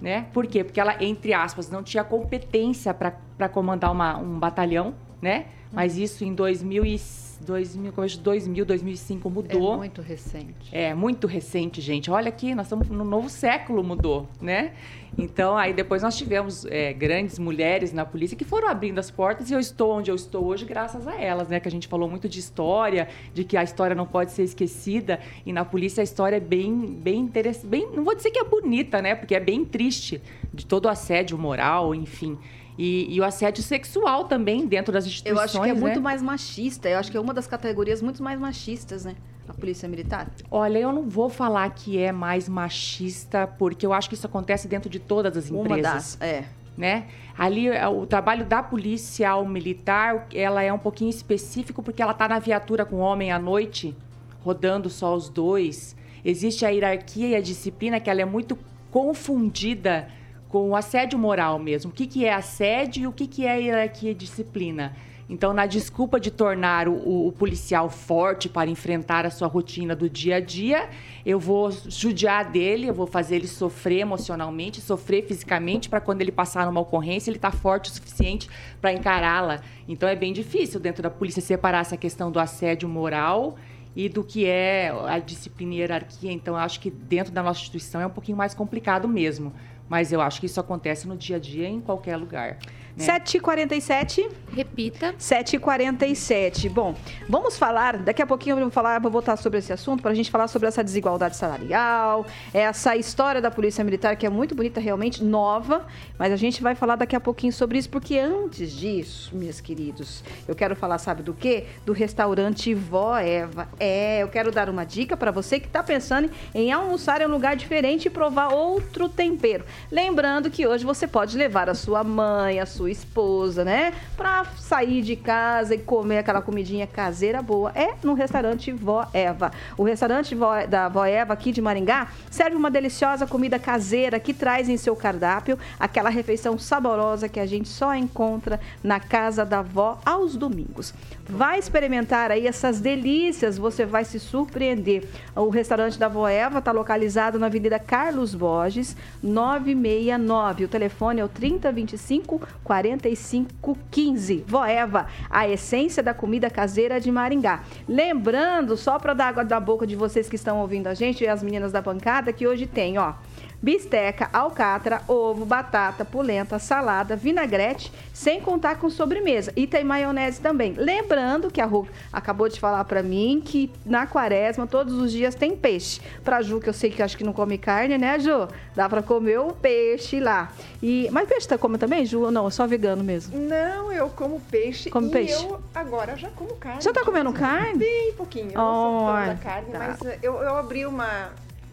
né? Por quê? Porque ela, entre aspas, não tinha competência para comandar uma, um batalhão, né? Mas isso em 2000, e, 2000, começo de 2000, 2005 É mudou. muito recente. É muito recente, gente. Olha aqui, nós estamos no novo século, mudou, né? Então, aí depois nós tivemos é, grandes mulheres na polícia que foram abrindo as portas e eu estou onde eu estou hoje graças a elas, né? Que a gente falou muito de história, de que a história não pode ser esquecida e na polícia a história é bem, bem interessante, bem, não vou dizer que é bonita, né? Porque é bem triste de todo o assédio moral, enfim. E, e o assédio sexual também dentro das Eu instituições, acho que é muito né? mais machista. Eu acho que é uma das categorias muito mais machistas, né? A polícia militar. Olha, eu não vou falar que é mais machista, porque eu acho que isso acontece dentro de todas as empresas. Uma das. É. né? Ali é, o trabalho da policial militar, ela é um pouquinho específico porque ela tá na viatura com o homem à noite, rodando só os dois. Existe a hierarquia e a disciplina que ela é muito confundida com o assédio moral mesmo. O que, que é assédio e o que, que é hierarquia e disciplina? Então, na desculpa de tornar o, o- policial forte para enfrentar a sua rotina do dia a dia, eu vou judiar dele, eu vou fazer ele sofrer emocionalmente, sofrer fisicamente, para quando ele passar numa ocorrência, ele estar forte o suficiente para encará-la. Então, é bem difícil dentro da polícia separar essa questão do assédio moral e do que é a disciplina e hierarquia. Então, acho que dentro da nossa instituição é um pouquinho mais complicado mesmo. Mas eu acho que isso acontece no dia a dia em qualquer lugar. Né? 7h47. Repita. 7h47. Bom, vamos falar, daqui a pouquinho eu vou falar, vou voltar sobre esse assunto para a gente falar sobre essa desigualdade salarial, essa história da Polícia Militar que é muito bonita, realmente nova, mas a gente vai falar daqui a pouquinho sobre isso, porque antes disso, meus queridos, eu quero falar, sabe do quê? Do restaurante Vó Eva. É, eu quero dar uma dica para você que está pensando em almoçar em um lugar diferente e provar outro tempero. Lembrando que hoje você pode levar a sua mãe, a sua esposa, né? Pra sair de casa e comer aquela comidinha caseira boa. É no restaurante Vó Eva. O restaurante da Vó Eva aqui de Maringá serve uma deliciosa comida caseira que traz em seu cardápio aquela refeição saborosa que a gente só encontra na casa da vó aos domingos. Vai experimentar aí essas delícias, você vai se surpreender. O restaurante da Vó Eva está localizado na Avenida Carlos Borges, 969. O telefone é o 3025 4515. Vó Eva, a essência da comida caseira de Maringá. Lembrando, só para dar água da boca de vocês que estão ouvindo a gente e as meninas da bancada, que hoje tem, ó, bisteca, alcatra, ovo, batata, polenta, salada, vinagrete, sem contar com sobremesa. E tem maionese também. Lembrando que a Ru acabou de falar pra mim que na quaresma todos os dias tem peixe. Pra Ju, que eu sei que acho que não come carne, né, Ju? Dá pra comer o peixe lá. E mas peixe tá come também, Ju? Ou não, é só vegano mesmo. Não, eu como peixe Come e peixe? eu agora já como carne. Já tá comendo carne? Bem pouquinho. Eu não sou da carne, tá. mas eu, eu abri uma...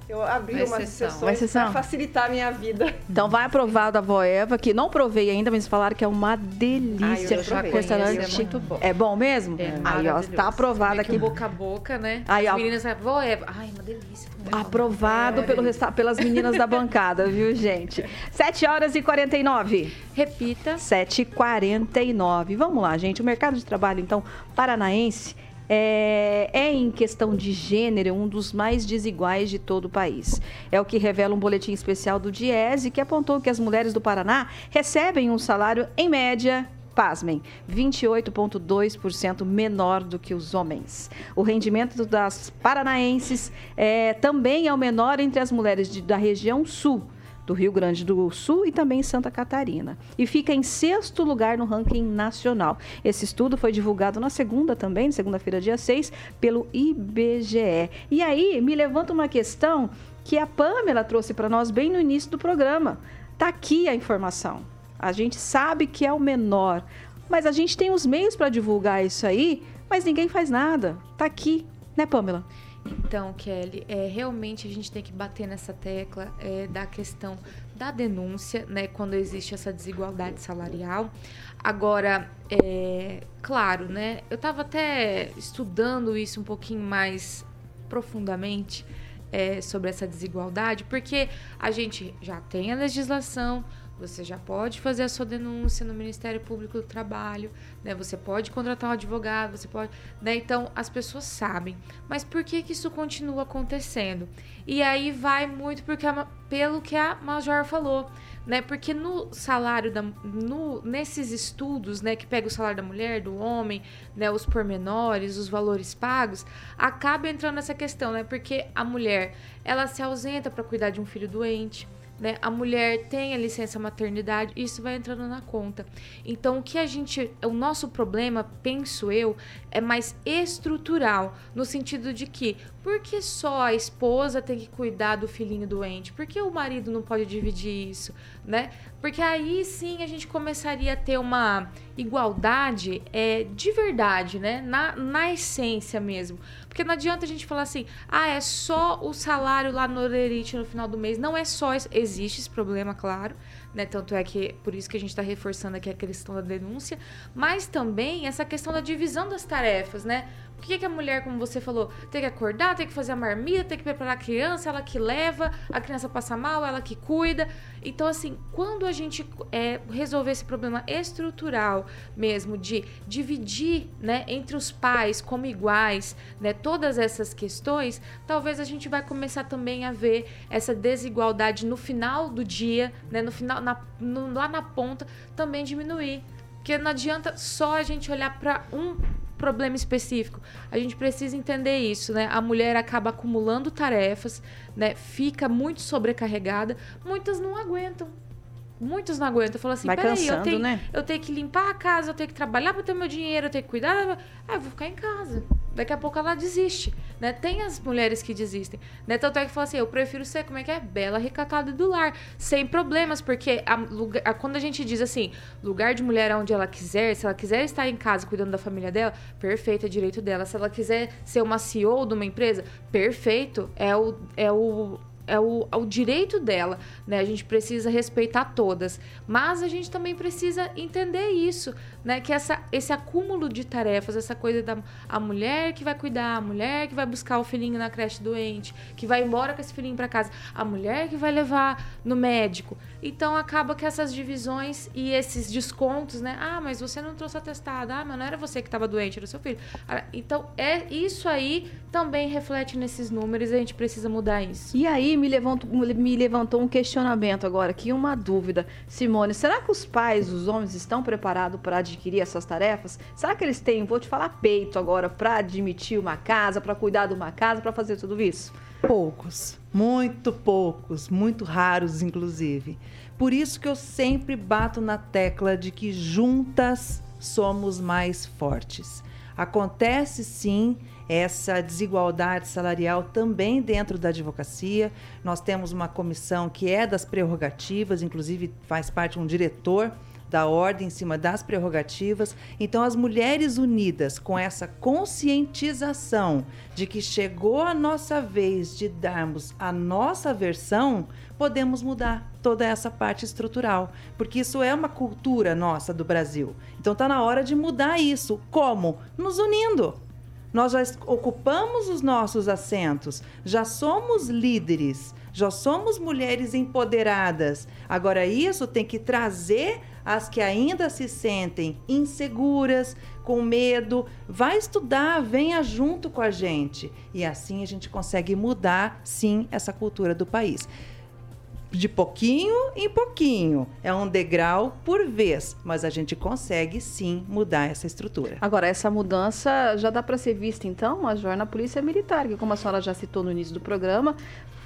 Eu abri Uma umas sessões para facilitar a minha vida. Então vai aprovar da Vó Eva, que não provei ainda, mas falaram que é uma Ah, delícia. eu já restaurante É muito bom. É bom mesmo? É Aí, ó, tá aprovado Vê que aqui. boca a boca, né? Aí, As meninas falam, vó Eva. Ai, uma delícia. Aprovado É, pelo resta- pelas meninas da bancada, viu, gente? 7 horas e 49. Repita. 7 e 49. Vamos lá, gente. O mercado de trabalho, então, paranaense é, é, em questão de gênero, um dos mais desiguais de todo o país. É o que revela um boletim especial do Diese, que apontou que as mulheres do Paraná recebem um salário, em média, pasmem, 28,2% menor do que os homens. O rendimento das paranaenses é, também é o menor entre as mulheres de- da região sul do Rio Grande do Sul e também Santa Catarina. E fica em sexto lugar no ranking nacional. Esse estudo foi divulgado na segunda também, segunda-feira, dia 6, pelo IBGE. E aí me levanta uma questão que a Pamela trouxe para nós bem no início do programa. Tá aqui a informação. A gente sabe que é o menor, mas a gente tem os meios para divulgar isso aí, mas ninguém faz nada. Tá aqui, né, Pamela? Então, Kelly, é, realmente a gente tem que bater nessa tecla é, da questão da denúncia, né, quando existe essa desigualdade salarial. Agora, é, claro, né, eu estava até estudando isso um pouquinho mais profundamente é, sobre essa desigualdade, porque a gente já tem a legislação, você já pode fazer a sua denúncia no Ministério Público do Trabalho, né? Você pode contratar um advogado, você pode, né? Então as pessoas sabem. Mas por que que isso continua acontecendo? E aí vai muito porque a, pelo que a Major falou, né? Porque no salário da no, nesses estudos, né, que pega o salário da mulher, do homem, né, os pormenores, os valores pagos, acaba entrando essa questão, né? Porque a mulher, ela se ausenta para cuidar de um filho doente, né? A mulher tem a licença maternidade, isso vai entrando na conta. Então, o que a gente, o nosso problema, penso eu, é mais estrutural, no sentido de que por que só a esposa tem que cuidar do filhinho doente? Por que o marido não pode dividir isso, né? Porque aí sim a gente começaria a ter uma igualdade é, de verdade, né? Na, na essência mesmo. Porque não adianta a gente falar assim, ah, é só o salário lá no Orerite no final do mês. Não é só, existe esse problema, claro, né? Tanto é que por isso que a gente está reforçando aqui a questão da denúncia, mas também essa questão da divisão das tarefas, né? O que, que a mulher, como você falou, tem que acordar, tem que fazer a marmita, tem que preparar a criança, ela que leva, a criança passa mal, ela que cuida. Então, assim, quando a gente é, resolver esse problema estrutural mesmo, de dividir né, entre os pais como iguais, né, todas essas questões, talvez a gente vai começar também a ver essa desigualdade no final do dia, né, no final, na, no, lá na ponta, também diminuir. Porque não adianta só a gente olhar para um problema específico. A gente precisa entender isso, né? A mulher acaba acumulando tarefas, né? Fica muito sobrecarregada. Muitas não aguentam. Muitos não aguentam. Falam assim, Vai peraí, cansando, eu tenho, né? eu tenho que limpar a casa, eu tenho que trabalhar para ter meu dinheiro, eu tenho que cuidar. Ah, eu vou ficar em casa. Daqui a pouco ela desiste, né? Tem as mulheres que desistem, né? Tanto é que fala assim, eu prefiro ser, como é que é? Bela, recatada do lar, sem problemas, porque a, a, quando a gente diz assim, lugar de mulher onde ela quiser, se ela quiser estar em casa cuidando da família dela, perfeito, é direito dela. Se ela quiser ser uma CEO de uma empresa, perfeito, é o, é o é o, é o direito dela, né? A gente precisa respeitar todas, mas a gente também precisa entender isso, né? Que essa, esse acúmulo de tarefas, essa coisa da a mulher que vai cuidar, a mulher que vai buscar o filhinho na creche doente, que vai embora com esse filhinho para casa, a mulher que vai levar no médico. Então acaba que essas divisões e esses descontos, né? Ah, mas você não trouxe atestado. Ah, mas não era você que estava doente, era seu filho. Ah, então é isso aí também reflete nesses números a gente precisa mudar isso. E aí me levantou, me levantou um questionamento agora aqui, uma dúvida. Simone, será que os pais, os homens, estão preparados para adquirir essas tarefas? Será que eles têm, vou te falar, peito agora para admitir uma casa, para cuidar de uma casa, para fazer tudo isso? Poucos, muito poucos, muito raros, inclusive. Por isso que eu sempre bato na tecla de que juntas somos mais fortes. Acontece sim essa desigualdade salarial também dentro da advocacia. Nós temos uma comissão que é das prerrogativas, inclusive faz parte um diretor da ordem em cima das prerrogativas. Então, as mulheres unidas com essa conscientização de que chegou a nossa vez de darmos a nossa versão, podemos mudar toda essa parte estrutural, porque isso é uma cultura nossa do Brasil. Então, está na hora de mudar isso. Como? Nos unindo. Nós já ocupamos os nossos assentos, já somos líderes, já somos mulheres empoderadas. Agora, isso tem que trazer as que ainda se sentem inseguras, com medo. Vai estudar, venha junto com a gente. E assim a gente consegue mudar, sim, essa cultura do país de pouquinho em pouquinho. É um degrau por vez, mas a gente consegue sim mudar essa estrutura. Agora, essa mudança já dá para ser vista, então, Major, na Polícia Militar, que, como a senhora já citou no início do programa,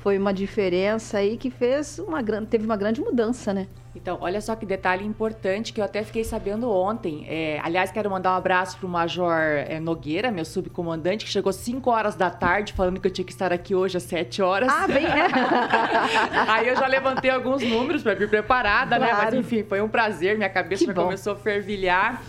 foi uma diferença aí que fez uma grande, teve uma grande mudança, né? Então, olha só que detalhe importante que eu até fiquei sabendo ontem. É, aliás, quero mandar um abraço para o Major é, Nogueira, meu subcomandante, que chegou 5 horas da tarde falando que eu tinha que estar aqui hoje às 7 horas. Ah, bem, é. Aí eu já levantei alguns números para vir preparada, claro. né? Mas enfim, foi um prazer, minha cabeça que já bom. começou a fervilhar.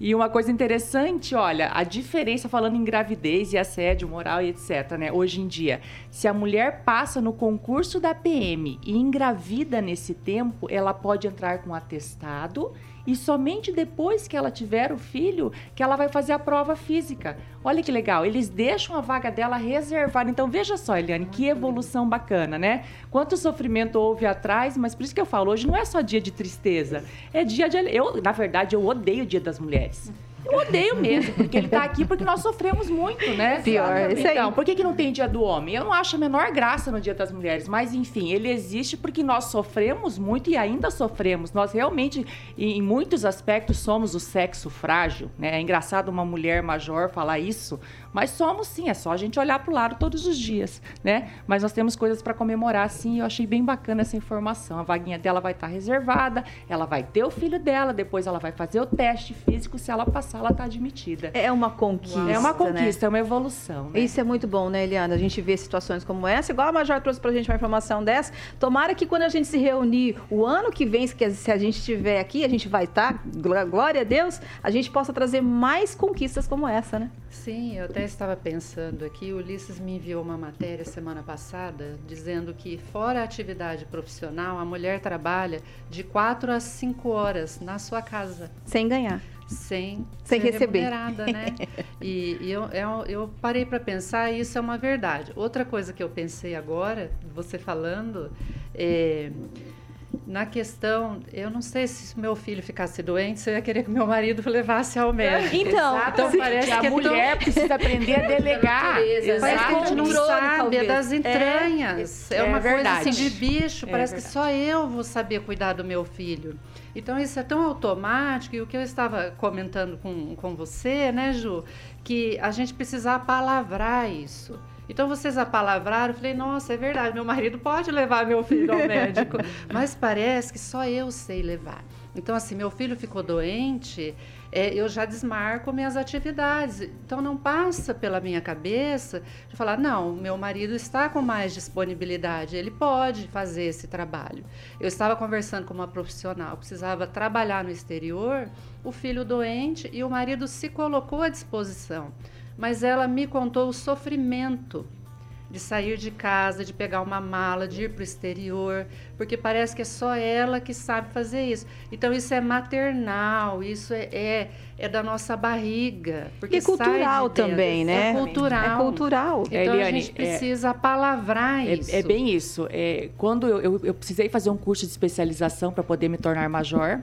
E uma coisa interessante, olha, a diferença falando em gravidez e assédio moral e etc, né? Hoje em dia, se a mulher passa no concurso da PM e engravida nesse tempo, ela pode entrar com atestado e somente depois que ela tiver o filho que ela vai fazer a prova física. Olha que legal, eles deixam a vaga dela reservada. Então veja só, Eliane, que evolução bacana, né? Quanto sofrimento houve atrás, mas por isso que eu falo, hoje não é só dia de tristeza, é dia de eu, na verdade, eu odeio o Dia das Mulheres. Eu odeio mesmo, porque ele tá aqui porque nós sofremos muito, né? Pior, isso aí. Então, por que, que não tem dia do homem? Eu não acho a menor graça no dia das mulheres, mas enfim, ele existe porque nós sofremos muito e ainda sofremos. Nós realmente, em muitos aspectos, somos o sexo frágil, né? É engraçado uma mulher major falar isso, mas somos sim, é só a gente olhar pro lado todos os dias, né? Mas nós temos coisas para comemorar sim, e eu achei bem bacana essa informação. A vaguinha dela vai estar tá reservada, ela vai ter o filho dela, depois ela vai fazer o teste físico, se ela passar, ela tá admitida. É uma conquista. É uma né? conquista, é uma evolução. Né? Isso é muito bom, né, Eliana? A gente vê situações como essa, igual a Major trouxe pra gente uma informação dessa. Tomara que quando a gente se reunir o ano que vem, que se a gente estiver aqui, a gente vai estar, glória a Deus, a gente possa trazer mais conquistas como essa, né? Sim, eu até estava pensando aqui, o Ulisses me enviou uma matéria semana passada dizendo que fora a atividade profissional, a mulher trabalha de 4 a 5 horas na sua casa. Sem ganhar. Sem, sem receber. remunerada, né? e, e eu, eu, eu, parei para pensar e isso é uma verdade. Outra coisa que eu pensei agora, você falando, é na questão, eu não sei se meu filho ficasse doente, se eu ia querer que meu marido levasse ao médico. Então, então parece a que a mulher tão... precisa aprender a delegar. Parece que a gente não sabe, é das entranhas. É, é uma é coisa assim de bicho, é parece que só eu vou saber cuidar do meu filho. Então isso é tão automático, e o que eu estava comentando com, com você, né, Ju, que a gente precisa palavrar isso. Então vocês apalavraram, eu falei, nossa, é verdade, meu marido pode levar meu filho ao médico. Mas parece que só eu sei levar. Então, assim, meu filho ficou doente, é, eu já desmarco minhas atividades. Então, não passa pela minha cabeça de falar, não, meu marido está com mais disponibilidade, ele pode fazer esse trabalho. Eu estava conversando com uma profissional, precisava trabalhar no exterior, o filho doente e o marido se colocou à disposição mas ela me contou o sofrimento de sair de casa, de pegar uma mala, de ir para o exterior, porque parece que é só ela que sabe fazer isso. Então isso é maternal, isso é, é, é da nossa barriga. Porque e é cultural de também, né? É cultural. É cultural. Então Eliane, a gente precisa é, palavrar isso. É, bem isso. É, quando eu, eu, eu precisei fazer um curso de especialização para poder me tornar major,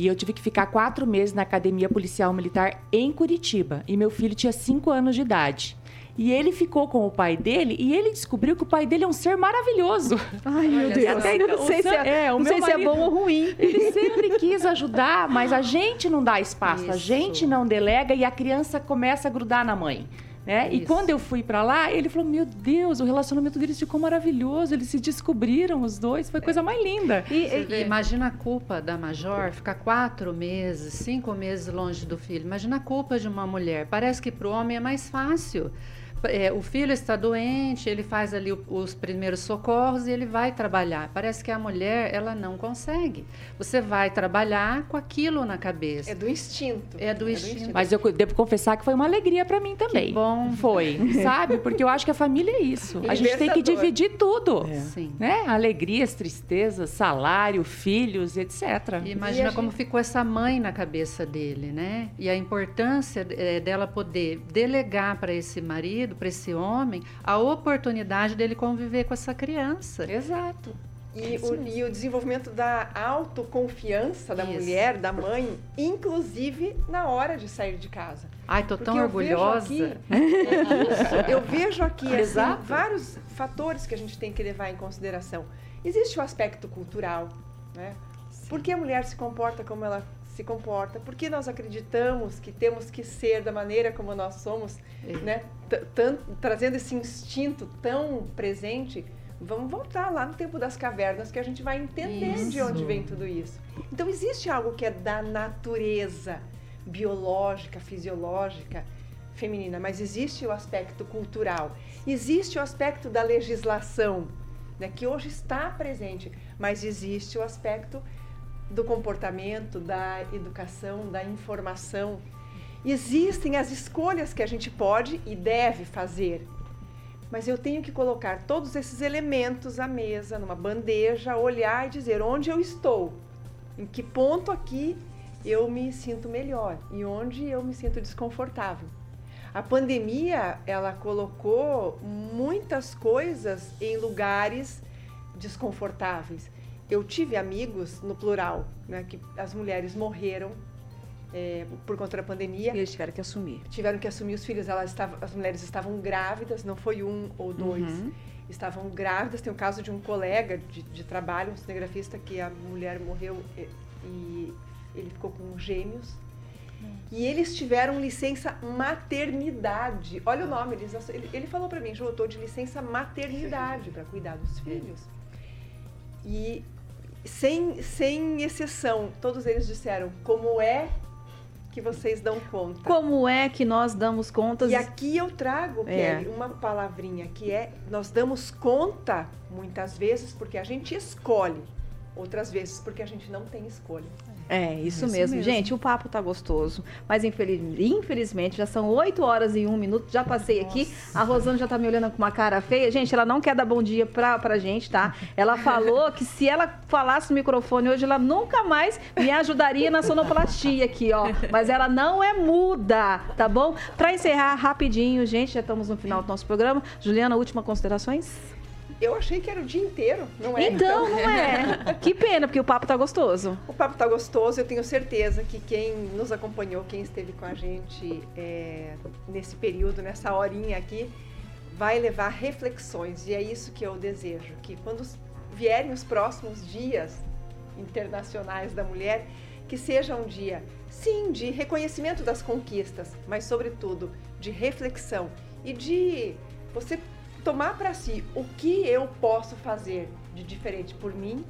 e eu tive que ficar quatro meses na Academia Policial Militar em Curitiba. E meu filho tinha cinco anos de idade. E ele ficou com o pai dele e ele descobriu que o pai dele é um ser maravilhoso. Ai, meu Deus. Até, então, não sei, se é, é, não sei marido, se é bom ou ruim. Ele sempre quis ajudar, mas a gente não dá espaço, Isso. a gente não delega e a criança começa a grudar na mãe. Né? E quando eu fui para lá, ele falou: Meu Deus, o relacionamento deles ficou maravilhoso. Eles se descobriram, os dois. Foi coisa mais linda. E, e imagina a culpa da Major ficar quatro meses, cinco meses longe do filho. Imagina a culpa de uma mulher. Parece que para o homem é mais fácil é, o filho está doente, ele faz ali o, os primeiros socorros e ele vai trabalhar. Parece que a mulher, ela não consegue. Você vai trabalhar com aquilo na cabeça. É do instinto. É do, é instinto. do instinto. Mas eu devo confessar que foi uma alegria para mim também. Que bom. Foi, sabe? Porque eu acho que a família é isso. A gente tem que dividir tudo. É. Sim. Né? Alegrias, tristezas, salário, filhos, etc. E imagina e como gente... ficou essa mãe na cabeça dele, né? E a importância é, dela poder delegar para esse marido para esse homem a oportunidade dele conviver com essa criança. Exato. E o, e o, desenvolvimento da autoconfiança da Isso. mulher, da mãe, inclusive na hora de sair de casa. Ai, tô tão orgulhosa. Vejo aqui, eu vejo aqui assim, vários fatores que a gente tem que levar em consideração. Existe o aspecto cultural, né? Por que a mulher se comporta como ela se comporta, por que nós acreditamos que temos que ser da maneira como nós somos, é. né? trazendo esse instinto tão presente, vamos voltar lá no tempo das cavernas que a gente vai entender isso. de onde vem tudo isso. Então existe algo que é da natureza biológica, fisiológica feminina, mas existe o aspecto cultural, existe o aspecto da legislação, né, que hoje está presente, mas existe o aspecto do comportamento, da educação, da informação. Existem as escolhas que a gente pode e deve fazer. Mas eu tenho que colocar todos esses elementos à mesa, numa bandeja, olhar e dizer onde eu estou, em que ponto aqui eu me sinto melhor e onde eu me sinto desconfortável. A pandemia, ela colocou muitas coisas em lugares desconfortáveis. Eu tive amigos, no plural, né, que as mulheres morreram é, por conta da pandemia. E eles tiveram que assumir. Tiveram que assumir os filhos. Elas estavam, as mulheres estavam grávidas, não foi um ou dois. Uhum. Estavam grávidas. Tem o caso de um colega de, de trabalho, um cinegrafista, que a mulher morreu e, e ele ficou com gêmeos. E eles tiveram licença maternidade. Olha o nome, eles, ele, ele falou para mim, Ju, eu estou de licença maternidade para cuidar dos filhos. E sem, sem exceção, todos eles disseram como é que vocês dão conta. Como é que nós damos contas? E aqui eu trago, É. Kelly, uma palavrinha que é nós damos conta muitas vezes porque a gente escolhe, outras vezes porque a gente não tem escolha. É, isso, Isso mesmo. mesmo. Gente, o papo tá gostoso. Mas infeliz- infelizmente já são 8 horas e 1 minuto. Já passei aqui. A Rosana já tá me olhando com uma cara feia. Gente, ela não quer dar bom dia pra, pra gente, tá? Ela falou que se ela falasse no microfone hoje, ela nunca mais me ajudaria na sonoplastia aqui, ó. Mas ela não é muda, tá bom? Pra encerrar rapidinho, gente, já estamos no final do nosso programa. Juliana, última considerações? Eu achei que era o dia inteiro, não é? Então, não é. Que pena, porque o papo tá gostoso. O papo tá gostoso, eu tenho certeza que quem nos acompanhou, quem esteve com a gente é, nesse período, nessa horinha aqui, vai levar reflexões. E é isso que eu desejo, que quando vierem os próximos dias internacionais da mulher, que seja um dia, sim, de reconhecimento das conquistas, mas sobretudo de reflexão e de você tomar para si o que eu posso fazer de diferente por mim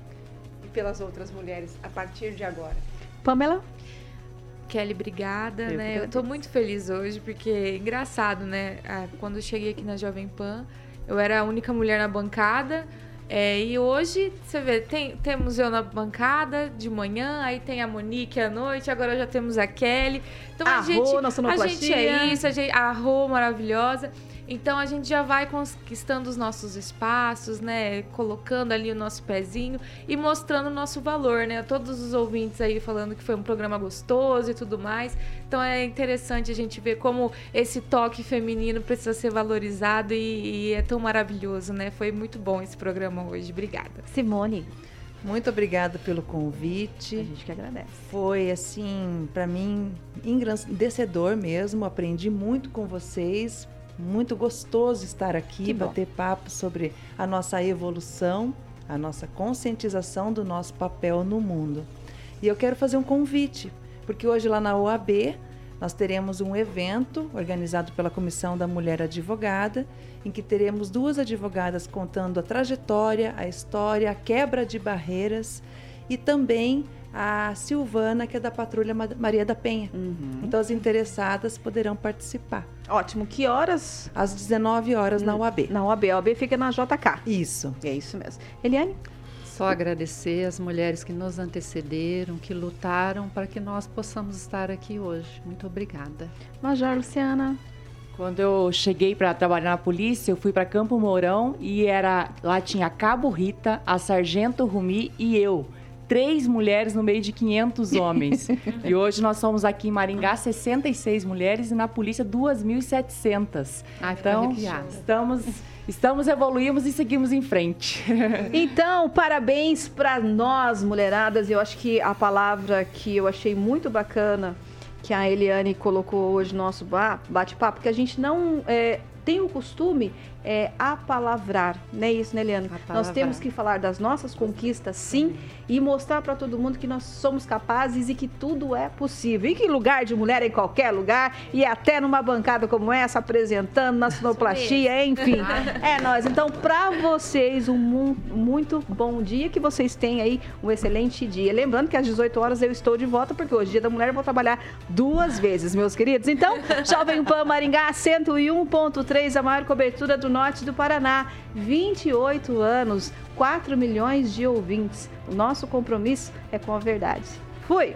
e pelas outras mulheres a partir de agora. Pamela? Kelly, obrigada, Eu né? Eu tô muito feliz hoje, porque é engraçado, né? Ah, Quando eu cheguei aqui na Jovem Pan, eu era a única mulher na bancada. é, e hoje, você vê, tem, temos eu na bancada de manhã, aí tem a Monique à noite, agora já temos a Kelly. Então A a, gente. Rô a gente é isso, a, gente, a Rô maravilhosa. Então a gente já vai conquistando os nossos espaços, né? Colocando ali o nosso pezinho e mostrando o nosso valor, né? Todos os ouvintes aí falando que foi um programa gostoso e tudo mais. Então é interessante a gente ver como esse toque feminino precisa ser valorizado e, e é tão maravilhoso, né? Foi muito bom esse programa hoje. Obrigada. Simone, Muito obrigada pelo a convite. gente que agradece. Foi assim, para mim, engrandecedor mesmo. Aprendi muito com vocês. Muito gostoso estar aqui, bater papo sobre a nossa evolução, a nossa conscientização do nosso papel no mundo. E eu quero fazer um convite, porque hoje lá na OAB nós teremos um evento organizado pela Comissão da Mulher Advogada, em que teremos duas advogadas contando a trajetória, a história, a quebra de barreiras e também a Silvana, que é da Patrulha Ma- Maria da Penha. Então as interessadas poderão participar. Ótimo. Que horas? Às 19 horas na UAB. Na OAB. A OAB fica na JK. Isso. É isso mesmo. Eliane? Só agradecer as mulheres que nos antecederam, que lutaram para que nós possamos estar aqui hoje. Muito obrigada. Major Luciana? Quando eu cheguei para trabalhar na polícia, eu fui para Campo Mourão e era lá tinha a Cabo Rita, a Sargento Rumi e eu. Três mulheres no meio de 500 homens. e hoje nós somos aqui em Maringá 66 mulheres e na polícia 2.700. Ai, fico Então, arrepiada. estamos, estamos evoluímos e seguimos em frente. Então, parabéns para nós, mulheradas. Eu acho que a palavra que eu achei muito bacana que a Eliane colocou hoje no nosso ba- bate-papo, que a gente não é, tem o costume é apalavrar, não é isso, né, Eliane? Nós temos que falar das nossas conquistas, sim, e mostrar para todo mundo que nós somos capazes e que tudo é possível. E que lugar de mulher é em qualquer lugar, e até numa bancada como essa, apresentando na sonoplastia, enfim. É nós. Então, para vocês, um mu- muito bom dia, que vocês tenham aí um excelente dia. Lembrando que às 18 horas eu estou de volta, porque hoje, dia da mulher, eu vou trabalhar duas vezes, meus queridos. Então, Jovem Pan Maringá 101.3 101.3, a maior cobertura do norte do Paraná. 28 anos, 4 milhões de ouvintes. O nosso compromisso é com a verdade. Fui!